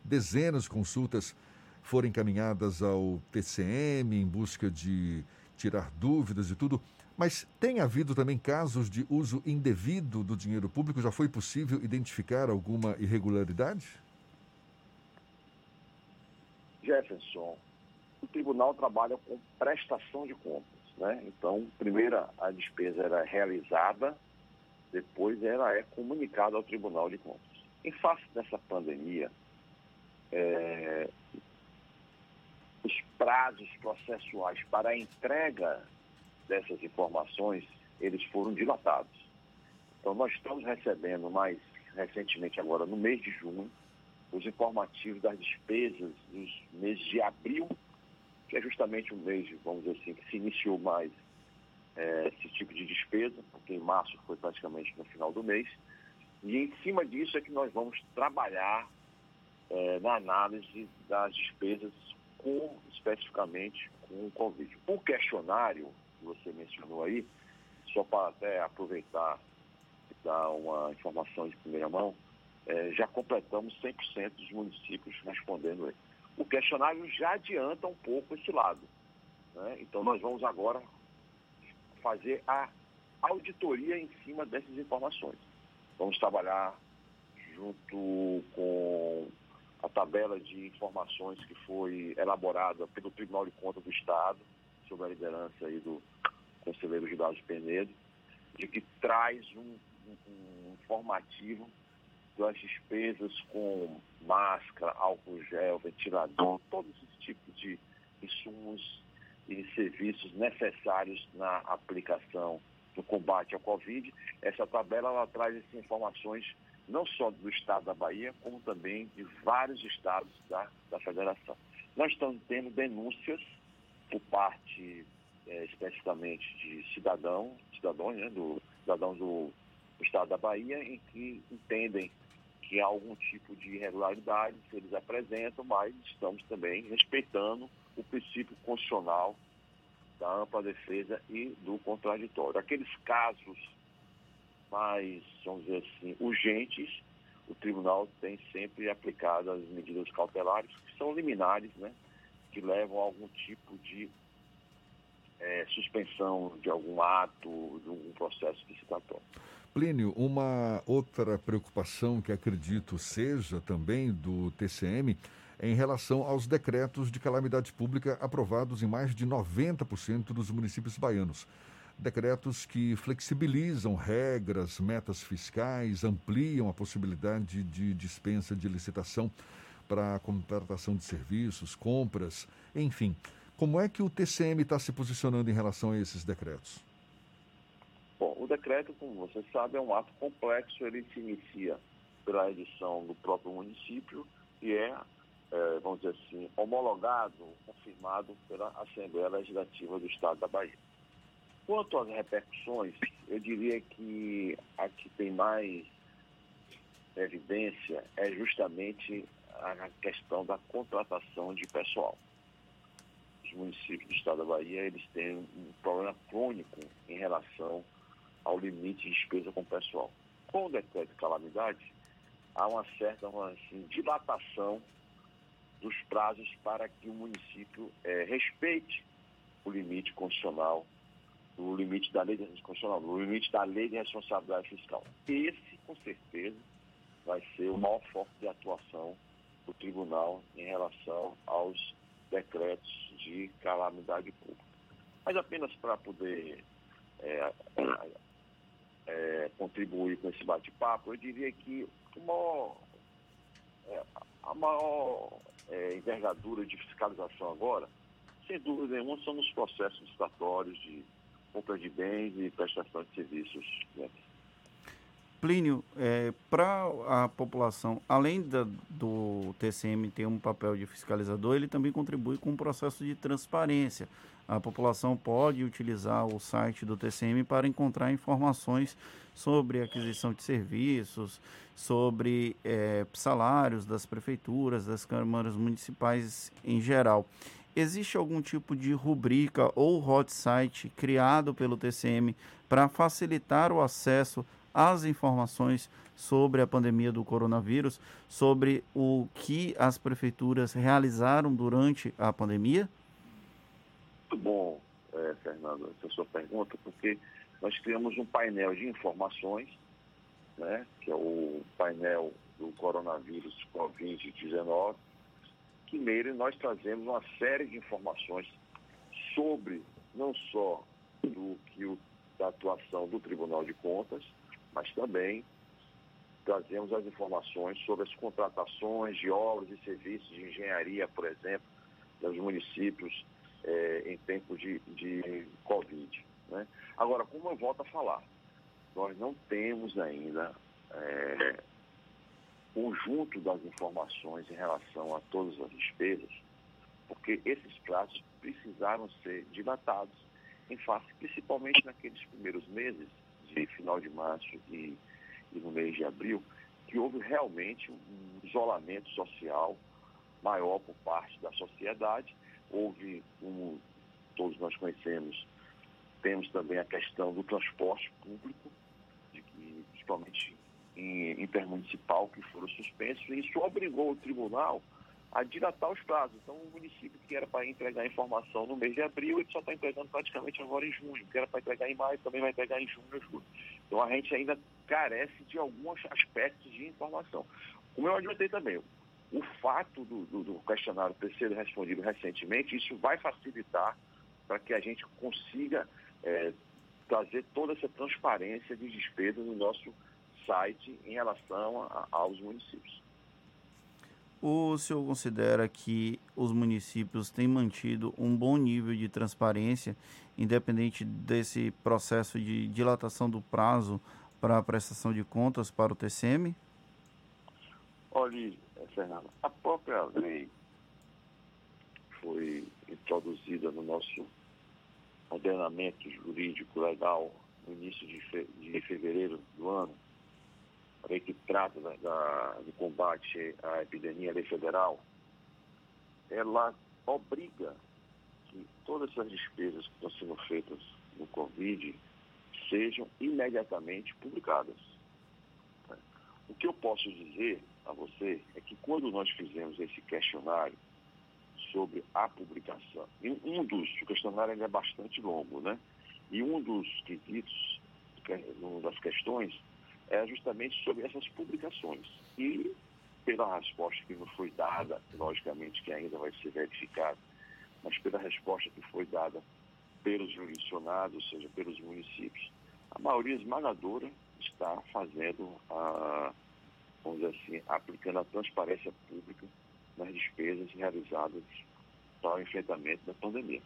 dezenas de consultas foram encaminhadas ao TCM em busca de tirar dúvidas e tudo. Mas tem havido também casos de uso indevido do dinheiro público? Já foi possível identificar alguma irregularidade? Jefferson, o tribunal trabalha com prestação de contas. Né? Então, primeiro a despesa era realizada, depois ela é comunicada ao Tribunal de Contas. Em face dessa pandemia, é, os prazos processuais para a entrega dessas informações, eles foram dilatados. Então, nós estamos recebendo mais recentemente agora, no mês de junho, os informativos das despesas dos meses de abril, que é justamente o mês, vamos dizer assim, que se iniciou mais é, esse tipo de despesa, porque em março foi praticamente no final do mês. E em cima disso é que nós vamos trabalhar é, na análise das despesas com, especificamente, com o Covid. O questionário, que você mencionou aí, só para até aproveitar e dar uma informação de primeira mão, é, já completamos 100% dos municípios respondendo ele. O questionário já adianta um pouco esse lado. Né? Então, nós vamos agora fazer a auditoria em cima dessas informações. Vamos trabalhar junto com a tabela de informações que foi elaborada pelo Tribunal de Contas do Estado, sob a liderança aí do conselheiro Gilberto Penedo, de que traz um, um, informativo das despesas com máscara, álcool gel, ventilador, todos esses tipos de insumos e serviços necessários na aplicação do combate ao Covid. Essa tabela ela traz essas informações não só do estado da Bahia, como também de vários estados da, da federação. Nós estamos tendo denúncias por parte é, especificamente de cidadão, cidadãos, né, do cidadãos do, do estado da Bahia, em que entendem que há algum tipo de irregularidade que eles apresentam, mas estamos também respeitando o princípio constitucional da ampla defesa e do contraditório. Aqueles casos mais, vamos dizer assim, urgentes, o tribunal tem sempre aplicado as medidas cautelares, que são liminares, né, que levam a algum tipo de é, suspensão de algum ato, de um processo licitatório. Plínio, uma outra preocupação que acredito seja também do TCM é em relação aos decretos de calamidade pública aprovados em mais de 90% dos municípios baianos. Decretos que flexibilizam regras, metas fiscais, ampliam a possibilidade de dispensa de licitação para contratação de serviços, compras, enfim. Como é que o TCM está se posicionando em relação a esses decretos? Bom, o decreto, como você sabe, é um ato complexo, ele se inicia pela edição do próprio município e é, é vamos dizer assim, homologado, confirmado pela Assembleia Legislativa do Estado da Bahia. Quanto às repercussões, eu diria que a que tem mais evidência é justamente a questão da contratação de pessoal. Os municípios do estado da Bahia, eles têm um problema crônico em relação ao limite de despesa com o pessoal. Com o decreto de calamidade, há uma certa uma, assim, dilatação dos prazos para que o município é, respeite o limite constitucional, o limite da lei de constitucional, o limite da lei de responsabilidade fiscal. Esse, com certeza, vai ser o maior foco de atuação do tribunal em relação aos decretos de calamidade pública. Mas apenas para poder é, é, contribuir com esse bate-papo, eu diria que maior, é, a maior é, envergadura de fiscalização agora, sem dúvida nenhuma, são nos processos licitatórios de compra de bens e prestação de serviços. Né? Plínio, é, para a população, além da, do TCM ter um papel de fiscalizador, ele também contribui com um processo de transparência. A população pode utilizar o site do TCM para encontrar informações sobre aquisição de serviços, sobre é, salários das prefeituras, das câmaras municipais em geral. Existe algum tipo de rubrica ou hot site criado pelo TCM para facilitar o acesso as informações sobre a pandemia do coronavírus, sobre o que as prefeituras realizaram durante a pandemia? Muito bom, é, Fernando, essa sua pergunta, porque nós criamos um painel de informações, né, que é o painel do coronavírus Covid-19, que nele nós trazemos uma série de informações sobre não só do que o, da atuação do Tribunal de Contas, mas também trazemos as informações sobre as contratações de obras e serviços de engenharia, por exemplo, dos municípios eh, em tempos de, de Covid. Né? Agora, como eu volto a falar, nós não temos ainda eh, conjunto das informações em relação a todas as despesas, porque esses prazos precisaram ser dilatados em face, principalmente naqueles primeiros meses, de final de março e, e no mês de abril, que houve realmente um isolamento social maior por parte da sociedade. Houve, como todos nós conhecemos, temos também a questão do transporte público, de que, principalmente em intermunicipal, que foram suspensos, e isso obrigou o tribunal a dilatar os prazos. Então, o município que era para entregar informação no mês de abril, ele só está entregando praticamente agora em junho. Que era para entregar em maio, também vai entregar em junho, julho. Então, a gente ainda carece de alguns aspectos de informação. Como eu adiantei também, o fato do, do, do questionário ter sido respondido recentemente, isso vai facilitar para que a gente consiga é, trazer toda essa transparência de despesas no nosso site em relação a, aos municípios. O senhor considera que os municípios têm mantido um bom nível de transparência, independente desse processo de dilatação do prazo para a prestação de contas para o TCM? Olha, Fernando, a própria lei foi introduzida no nosso ordenamento jurídico legal no início de, fe de fevereiro do ano, a que trata da, da, do combate à epidemia, lei federal, ela obriga que todas essas despesas que estão sendo feitas no Covid sejam imediatamente publicadas. O que eu posso dizer a você é que quando nós fizemos esse questionário sobre a publicação, um dos, o questionário é bastante longo, né? E um dos quesitos uma das questões é justamente sobre essas publicações. E pela resposta que nos foi dada, logicamente que ainda vai ser verificada, mas pela resposta que foi dada pelos jurisdicionados, ou seja, pelos municípios, a maioria esmagadora está fazendo a, vamos dizer assim, aplicando a transparência pública nas despesas realizadas para o enfrentamento da pandemia.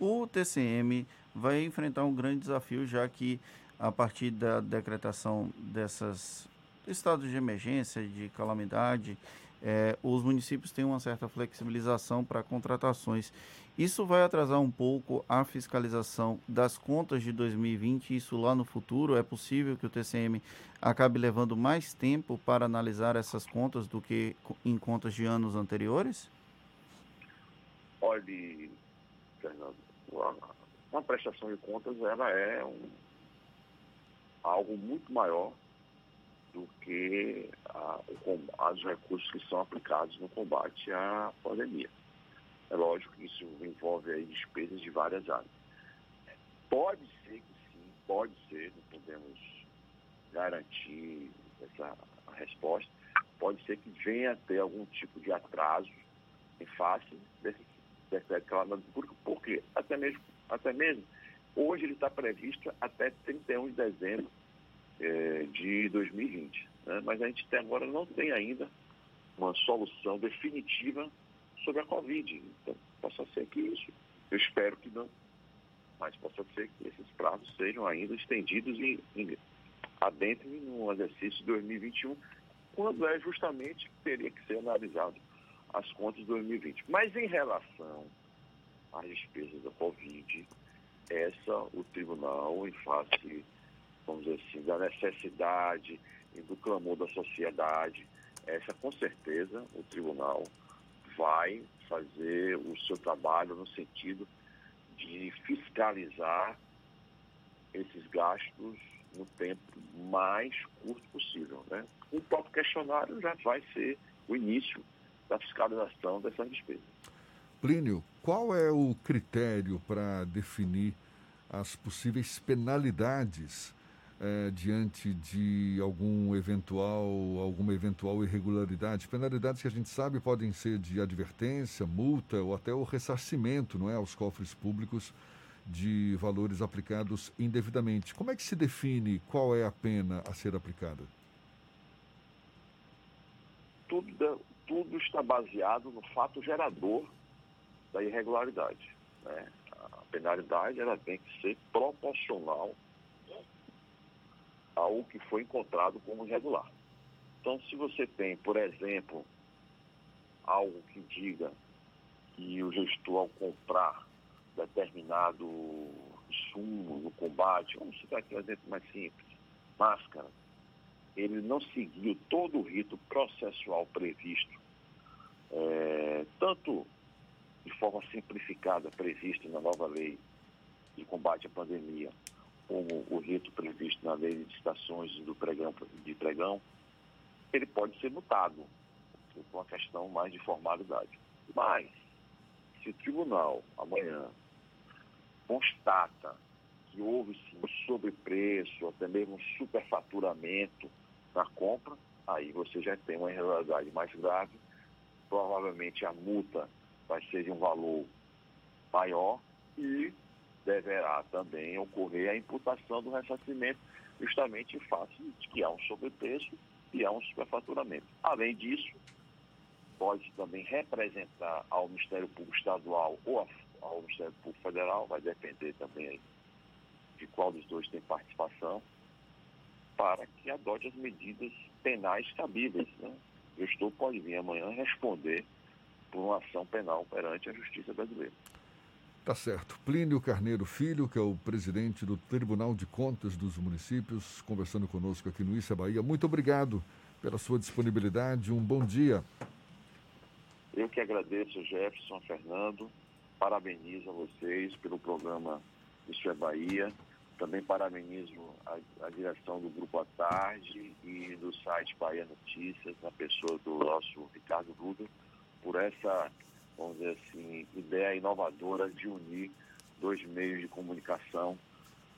O TCM vai enfrentar um grande desafio, já que a partir da decretação desses estados de emergência, de calamidade, é, os municípios têm uma certa flexibilização para contratações. Isso vai atrasar um pouco a fiscalização das contas de 2020, isso lá no futuro? É possível que o TCM acabe levando mais tempo para analisar essas contas do que em contas de anos anteriores? Olhe, Fernando, uma prestação de contas ela é um, algo muito maior do que os recursos que são aplicados no combate à pandemia. É lógico que isso envolve aí despesas de várias áreas. Pode ser que sim, pode ser, não podemos garantir essa resposta, pode ser que venha a ter algum tipo de atraso em face desse decreto calamidade pública, porque até mesmo, até mesmo hoje ele está previsto até 31 de dezembro eh, de 2020. Né? Mas a gente até agora não tem ainda uma solução definitiva sobre a Covid. Então, possa ser que isso, eu espero que não, mas possa ser que esses prazos sejam ainda estendidos em, em, adentro no exercício de 2021, quando é justamente que teria que ser analisado as contas de 2020. Mas em relação às despesas da Covid, essa o tribunal, em face, vamos dizer assim, da necessidade e do clamor da sociedade, essa com certeza o tribunal vai fazer o seu trabalho no sentido de fiscalizar esses gastos no tempo mais curto possível. Né? O próprio questionário já vai ser o início da fiscalização dessas despesas. Plínio, qual é o critério para definir as possíveis penalidades é, diante de algum eventual, alguma eventual irregularidade. Penalidades que a gente sabe podem ser de advertência, multa ou até o ressarcimento não é, aos cofres públicos de valores aplicados indevidamente. Como é que se define qual é a pena a ser aplicada? Tudo, tudo está baseado no fato gerador da irregularidade. Né? Penalidade ela tem que ser proporcional ao que foi encontrado como irregular. Então, se você tem, por exemplo, algo que diga que o gestor, ao comprar determinado sumo no combate, vamos citar aqui um exemplo mais simples, máscara, ele não seguiu todo o rito processual previsto, é, tanto de forma simplificada previsto na nova lei de combate à pandemia, como o rito previsto na lei de licitações do pregão, de pregão, ele pode ser mutado por uma questão mais de formalidade. Mas, se o tribunal amanhã constata que houve sim um sobrepreço, até mesmo superfaturamento na compra, aí você já tem uma irregularidade mais grave, provavelmente a multa ser de um valor maior e deverá também ocorrer a imputação do ressarcimento, justamente em face de que há um sobrepreço e há um superfaturamento. Além disso, pode também representar ao Ministério Público Estadual ou ao Ministério Público Federal, vai depender também de qual dos dois tem participação, para que adote as medidas penais cabíveis. Né? O gestor pode vir amanhã responder por uma ação penal perante a Justiça Brasileira. Tá certo. Plínio Carneiro Filho, que é o presidente do Tribunal de Contas dos Municípios, conversando conosco aqui no Issa Bahia. Muito obrigado pela sua disponibilidade. Um bom dia. Eu que agradeço, Jefferson, Fernando. Parabenizo a vocês pelo programa Isso é Bahia. Também parabenizo a, a direção do Grupo à Tarde e do site Bahia Notícias, na pessoa do nosso Ricardo Duda, por essa vamos dizer assim, ideia inovadora de unir dois meios de comunicação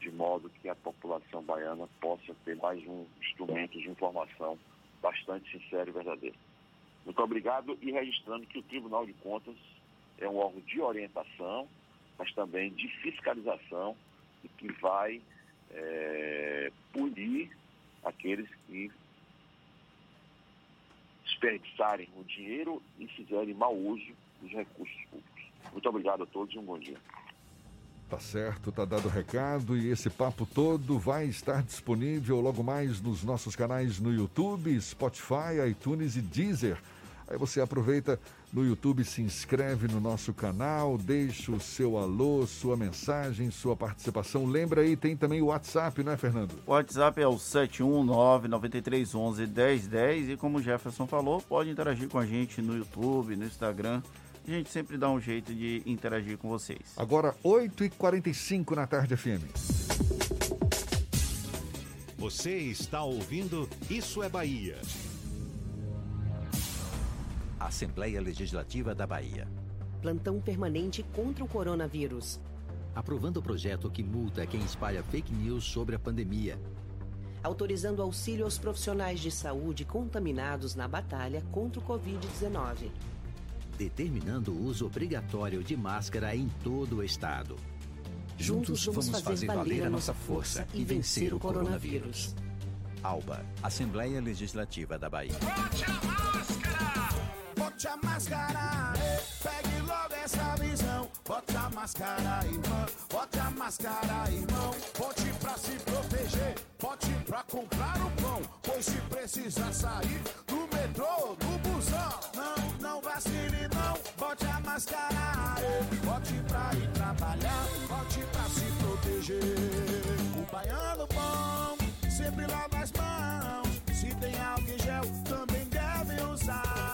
de modo que a população baiana possa ter mais um instrumento de informação bastante sincero e verdadeiro. Muito obrigado e registrando que o Tribunal de Contas é um órgão de orientação, mas também de fiscalização e que vai é, punir aqueles que desperdiçarem o dinheiro e fizerem mau uso dos recursos públicos. Muito obrigado a todos e um bom dia. Tá certo, tá dado o recado e esse papo todo vai estar disponível logo mais nos nossos canais no YouTube, Spotify, iTunes e Deezer. Aí você aproveita no YouTube, se inscreve no nosso canal, deixa o seu alô, sua mensagem, sua participação. Lembra aí, tem também o WhatsApp, não é, Fernando? O WhatsApp é o 719-9311-1010 e como o Jefferson falou, pode interagir com a gente no YouTube, no Instagram. A gente sempre dá um jeito de interagir com vocês. Agora, 8h45 na tarde FM. Você está ouvindo Isso é Bahia. Assembleia Legislativa da Bahia. Plantão permanente contra o coronavírus. Aprovando o projeto que multa quem espalha fake news sobre a pandemia. Autorizando auxílio aos profissionais de saúde contaminados na batalha contra o Covid-19. Determinando o uso obrigatório de máscara em todo o estado. Juntos vamos fazer valer a nossa força e vencer o coronavírus. ALBA, Assembleia Legislativa da Bahia. Bote a máscara, pegue logo essa visão. Bote a máscara, irmão. Bote a máscara, irmão. Bote pra se proteger. Bote pra comprar o pão. Pois se precisar sair do metrô, do busão. Não, não vacile, não. Bote a máscara. Bote pra ir trabalhar. Bote pra se proteger. O baiano bom sempre lava as mãos. Se tem álcool gel, também deve usar.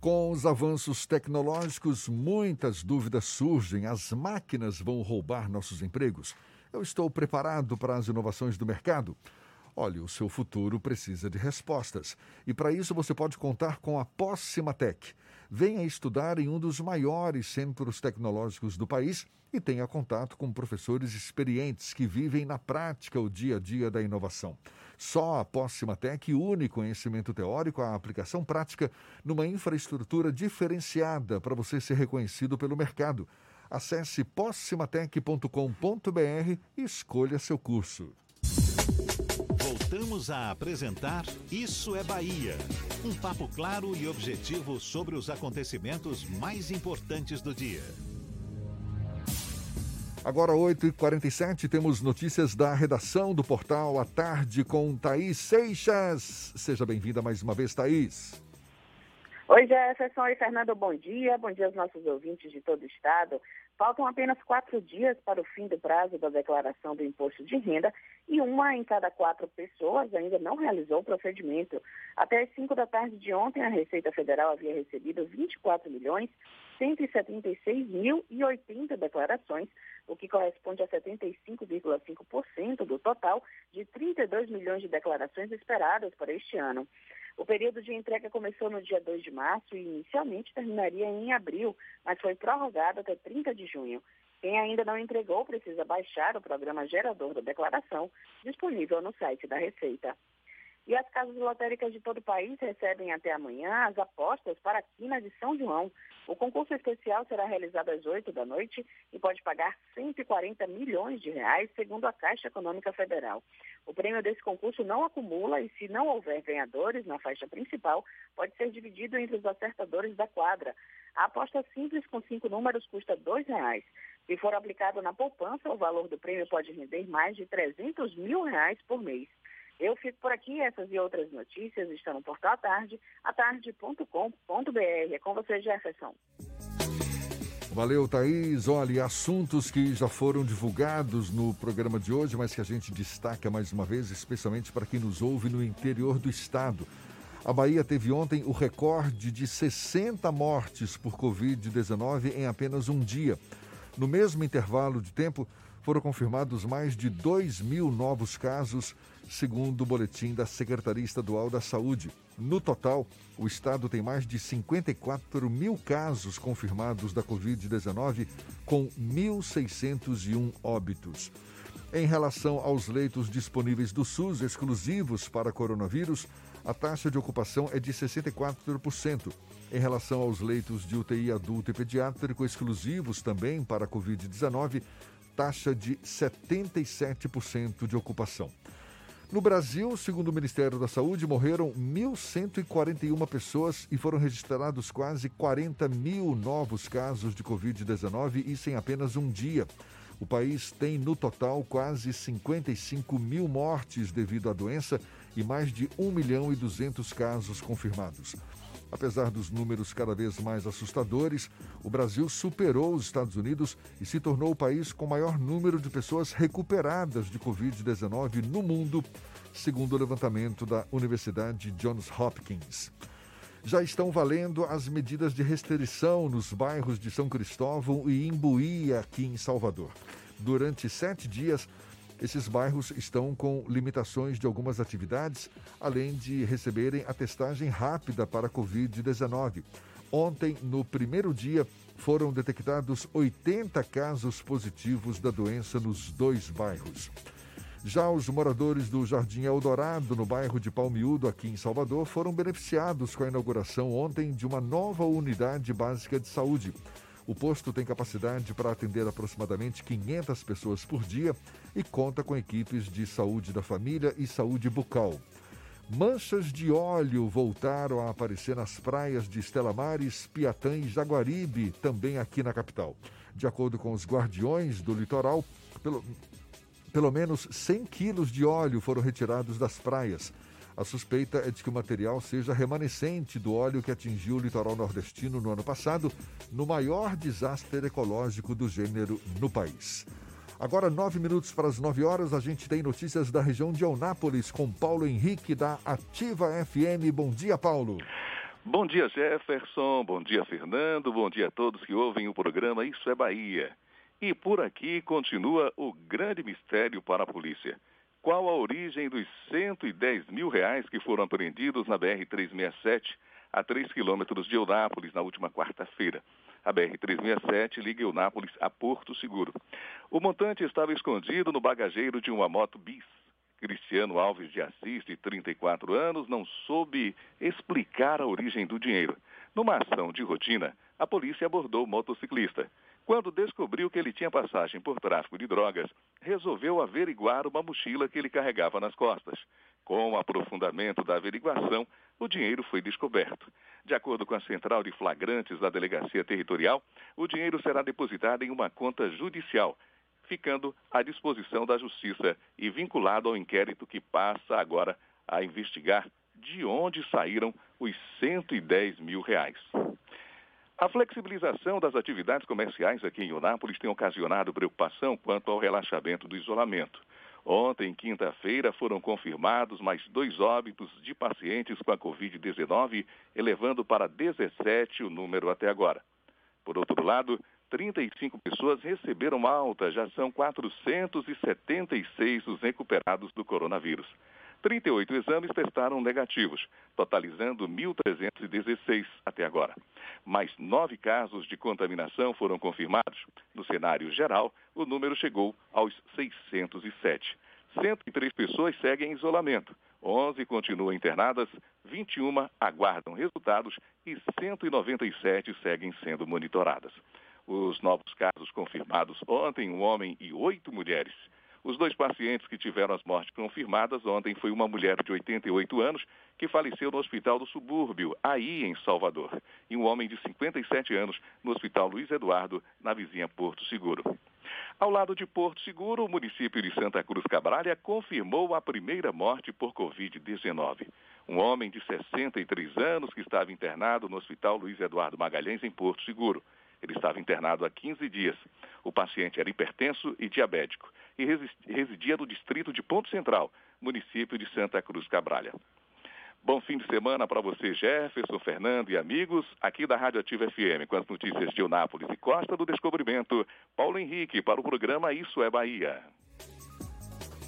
Com os avanços tecnológicos, muitas dúvidas surgem. As máquinas vão roubar nossos empregos? Eu estou preparado para as inovações do mercado? Olha, o seu futuro precisa de respostas. E para isso você pode contar com a Possimatec. Venha estudar em um dos maiores centros tecnológicos do país e tenha contato com professores experientes que vivem na prática o dia a dia da inovação. Só a Possimatec une conhecimento teórico à aplicação prática numa infraestrutura diferenciada para você ser reconhecido pelo mercado. Acesse possimatec.com.br e escolha seu curso. Voltamos a apresentar Isso é Bahia. Um papo claro e objetivo sobre os acontecimentos mais importantes do dia. Agora, 8h47, temos notícias da redação do portal à tarde com Thaís Seixas. Seja bem-vinda mais uma vez, Thaís. Oi, Jefferson e Fernando, bom dia. Bom dia aos nossos ouvintes de todo o estado. Faltam apenas quatro dias para o fim do prazo da declaração do imposto de renda e uma em cada quatro pessoas ainda não realizou o procedimento. Até as cinco da tarde de ontem, a Receita Federal havia recebido 24 milhões 176.080 declarações, o que corresponde a 75,5% do total de 32 milhões de declarações esperadas para este ano. O período de entrega começou no dia 2 de março e inicialmente terminaria em abril, mas foi prorrogado até 30 de junho. Quem ainda não entregou precisa baixar o programa gerador da declaração, disponível no site da Receita. E as casas lotéricas de todo o país recebem até amanhã as apostas para a Quina de São João. O concurso especial será realizado às 8 da noite e pode pagar 140 milhões de reais, segundo a Caixa Econômica Federal. O prêmio desse concurso não acumula e, se não houver ganhadores na faixa principal, pode ser dividido entre os acertadores da quadra. A aposta simples com cinco números custa R$ 2,00. Se for aplicado na poupança, o valor do prêmio pode render mais de 300 mil reais por mês. Eu fico por aqui, essas e outras notícias estão no portal tarde, atarde.com.br. É com você, Jefferson. Valeu, Thaís. Olha, assuntos que já foram divulgados no programa de hoje, mas que a gente destaca mais uma vez, especialmente para quem nos ouve no interior do estado. A Bahia teve ontem o recorde de 60 mortes por Covid-19 em apenas um dia. No mesmo intervalo de tempo, foram confirmados mais de 2 mil novos casos, segundo o boletim da Secretaria Estadual da Saúde. No total, o estado tem mais de 54 mil casos confirmados da Covid-19, com 1.601 óbitos. Em relação aos leitos disponíveis do SUS exclusivos para coronavírus, a taxa de ocupação é de 64%. Em relação aos leitos de UTI adulto e pediátrico exclusivos também para a Covid-19, taxa de 77% de ocupação. No Brasil, segundo o Ministério da Saúde, morreram 1.141 pessoas e foram registrados quase 40 mil novos casos de Covid-19, isso em apenas um dia. O país tem, no total, quase 55 mil mortes devido à doença e mais de 1 milhão e 200 casos confirmados. Apesar dos números cada vez mais assustadores, o Brasil superou os Estados Unidos e se tornou o país com maior número de pessoas recuperadas de Covid-19 no mundo, segundo o levantamento da Universidade Johns Hopkins. Já estão valendo as medidas de restrição nos bairros de São Cristóvão e Imbuí, aqui em Salvador. Durante sete dias, esses bairros estão com limitações de algumas atividades, além de receberem a testagem rápida para a Covid-19. Ontem, no primeiro dia, foram detectados 80 casos positivos da doença nos dois bairros. Já os moradores do Jardim Eldorado, no bairro de Palmiúdo, aqui em Salvador, foram beneficiados com a inauguração ontem de uma nova unidade básica de saúde. O posto tem capacidade para atender aproximadamente 500 pessoas por dia e conta com equipes de saúde da família e saúde bucal. Manchas de óleo voltaram a aparecer nas praias de Estela Mares, Piatã e Jaguaribe, também aqui na capital. De acordo com os guardiões do litoral, pelo, pelo menos 100 quilos de óleo foram retirados das praias. A suspeita é de que o material seja remanescente do óleo que atingiu o litoral nordestino no ano passado, no maior desastre ecológico do gênero no país. Agora, nove minutos para as nove horas, a gente tem notícias da região de Eunápolis com Paulo Henrique, da Ativa FM. Bom dia, Paulo. Bom dia, Jefferson. Bom dia, Fernando. Bom dia a todos que ouvem o programa Isso é Bahia. E por aqui continua o grande mistério para a polícia. Qual a origem dos 110 mil reais que foram apreendidos na BR-367, a 3 quilômetros de Eunápolis, na última quarta-feira? A BR-367 liga Eunápolis a Porto Seguro. O montante estava escondido no bagageiro de uma moto bis. Cristiano Alves de Assis, de 34 anos, não soube explicar a origem do dinheiro. Numa ação de rotina, a polícia abordou o motociclista. Quando descobriu que ele tinha passagem por tráfico de drogas, resolveu averiguar uma mochila que ele carregava nas costas. Com o aprofundamento da averiguação, o dinheiro foi descoberto. De acordo com a central de flagrantes da Delegacia Territorial, o dinheiro será depositado em uma conta judicial, ficando à disposição da Justiça e vinculado ao inquérito que passa agora a investigar de onde saíram os 110 mil reais. A flexibilização das atividades comerciais aqui em Unápolis tem ocasionado preocupação quanto ao relaxamento do isolamento. Ontem, quinta-feira, foram confirmados mais dois óbitos de pacientes com a Covid-19, elevando para 17 o número até agora. Por outro lado, 35 pessoas receberam alta, já são 476 os recuperados do coronavírus. 38 exames testaram negativos, totalizando 1.316 até agora. Mais nove casos de contaminação foram confirmados. No cenário geral, o número chegou aos 607. 103 pessoas seguem em isolamento, 11 continuam internadas, 21 aguardam resultados e 197 seguem sendo monitoradas. Os novos casos confirmados ontem, um homem e oito mulheres. Os dois pacientes que tiveram as mortes confirmadas ontem foi uma mulher de 88 anos que faleceu no Hospital do Subúrbio, aí em Salvador, e um homem de 57 anos no Hospital Luiz Eduardo, na vizinha Porto Seguro. Ao lado de Porto Seguro, o município de Santa Cruz Cabralha confirmou a primeira morte por Covid-19. Um homem de 63 anos que estava internado no Hospital Luiz Eduardo Magalhães, em Porto Seguro. Ele estava internado há 15 dias. O paciente era hipertenso e diabético e residia no distrito de Ponto Central, município de Santa Cruz Cabralha. Bom fim de semana para você, Jefferson, Fernando e amigos, aqui da Rádio Ativa FM, com as notícias de Eunápolis e Costa do Descobrimento. Paulo Henrique, para o programa Isso é Bahia.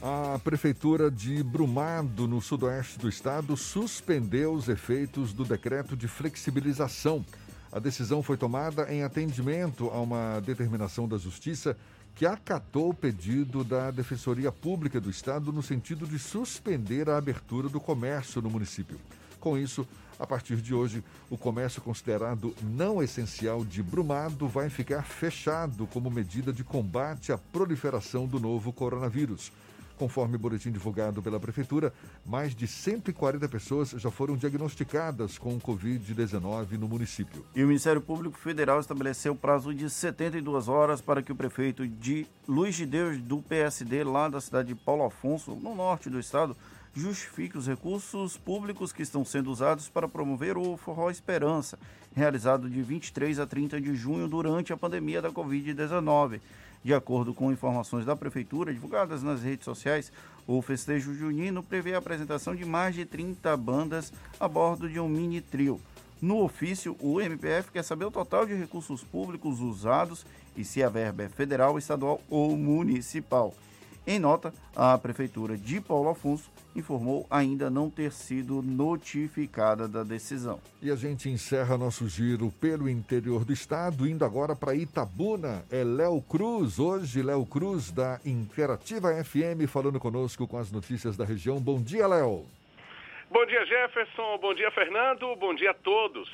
A Prefeitura de Brumado, no sudoeste do estado, suspendeu os efeitos do decreto de flexibilização. A decisão foi tomada em atendimento a uma determinação da Justiça que acatou o pedido da Defensoria Pública do Estado no sentido de suspender a abertura do comércio no município. Com isso, a partir de hoje, o comércio considerado não essencial de Brumado vai ficar fechado como medida de combate à proliferação do novo coronavírus. Conforme o boletim divulgado pela Prefeitura, mais de 140 pessoas já foram diagnosticadas com Covid-19 no município. E o Ministério Público Federal estabeleceu prazo de 72 horas para que o prefeito de Luiz de Deus, do PSD, lá da cidade de Paulo Afonso, no norte do estado, justifique os recursos públicos que estão sendo usados para promover o Forró Esperança, realizado de 23 a 30 de junho durante a pandemia da Covid-19. De acordo com informações da Prefeitura divulgadas nas redes sociais, o festejo junino prevê a apresentação de mais de 30 bandas a bordo de um mini trio. No ofício, o MPF quer saber o total de recursos públicos usados e se a verba é federal, estadual ou municipal. Em nota, a Prefeitura de Paulo Afonso informou ainda não ter sido notificada da decisão. E a gente encerra nosso giro pelo interior do estado, indo agora para Itabuna. É Léo Cruz, hoje Léo Cruz da Interativa FM falando conosco com as notícias da região. Bom dia, Léo. Bom dia, Jefferson. Bom dia, Fernando. Bom dia a todos.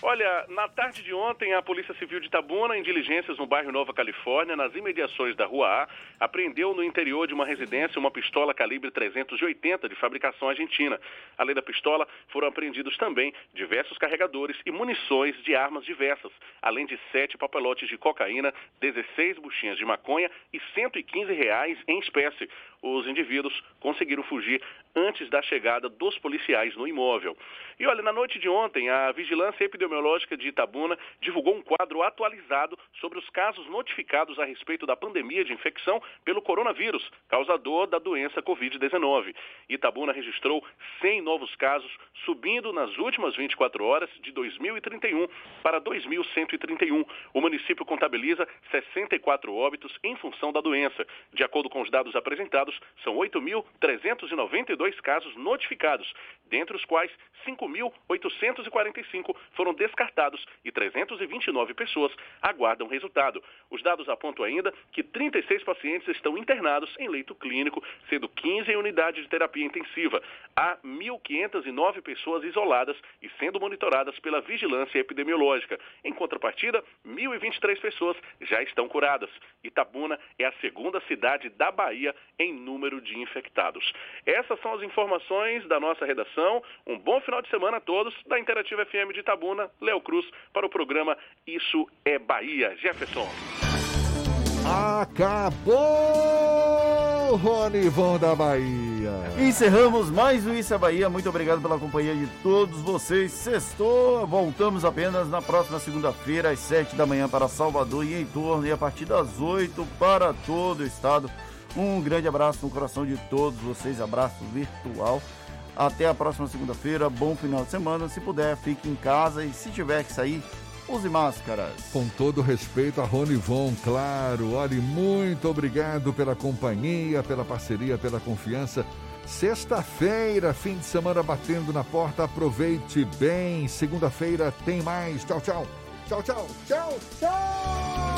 Olha, na tarde de ontem, a Polícia Civil de Itabuna, em diligências no bairro Nova Califórnia, nas imediações da Rua A, apreendeu no interior de uma residência uma pistola calibre 380 de fabricação argentina. Além da pistola, foram apreendidos também diversos carregadores e munições de armas diversas, além de sete papelotes de cocaína, 16 buchinhas de maconha e 115 reais em espécie. Os indivíduos conseguiram fugir antes da chegada dos policiais no imóvel. E olha, na noite de ontem, a Vigilância Epidemiológica de Itabuna divulgou um quadro atualizado sobre os casos notificados a respeito da pandemia de infecção pelo coronavírus, causador da doença Covid-19. Itabuna registrou 100 novos casos, subindo nas últimas 24 horas de 2031 para 2131. O município contabiliza 64 óbitos em função da doença. De acordo com os dados apresentados, são 8.392 casos notificados, dentre os quais 5.845 foram descartados e 329 pessoas aguardam resultado. Os dados apontam ainda que 36 pacientes estão internados em leito clínico, sendo 15 em unidade de terapia intensiva. Há 1.509 pessoas isoladas e sendo monitoradas pela vigilância epidemiológica. Em contrapartida, 1.023 pessoas já estão curadas. Itabuna é a segunda cidade da Bahia em número de infectados. Essas são as informações da nossa redação. Um bom final de semana a todos da Interativa FM de Itabuna, Léo Cruz, para o programa Isso é Bahia. Jefferson. Acabou, Ronivon da Bahia. Encerramos mais um Isso é Bahia. Muito obrigado pela companhia de todos vocês. Sextou, voltamos apenas na próxima segunda-feira, às sete da manhã para Salvador e em torno, e a partir das oito para todo o estado. Um grande abraço no coração de todos vocês, abraço virtual. Até a próxima segunda-feira, bom final de semana. Se puder, fique em casa e se tiver que sair, use máscaras. Com todo respeito a Ronivon, claro. Olhe, muito obrigado pela companhia, pela parceria, pela confiança. Sexta-feira, fim de semana batendo na porta. Aproveite bem. Segunda-feira tem mais. Tchau, tchau. Tchau, tchau. Tchau, tchau.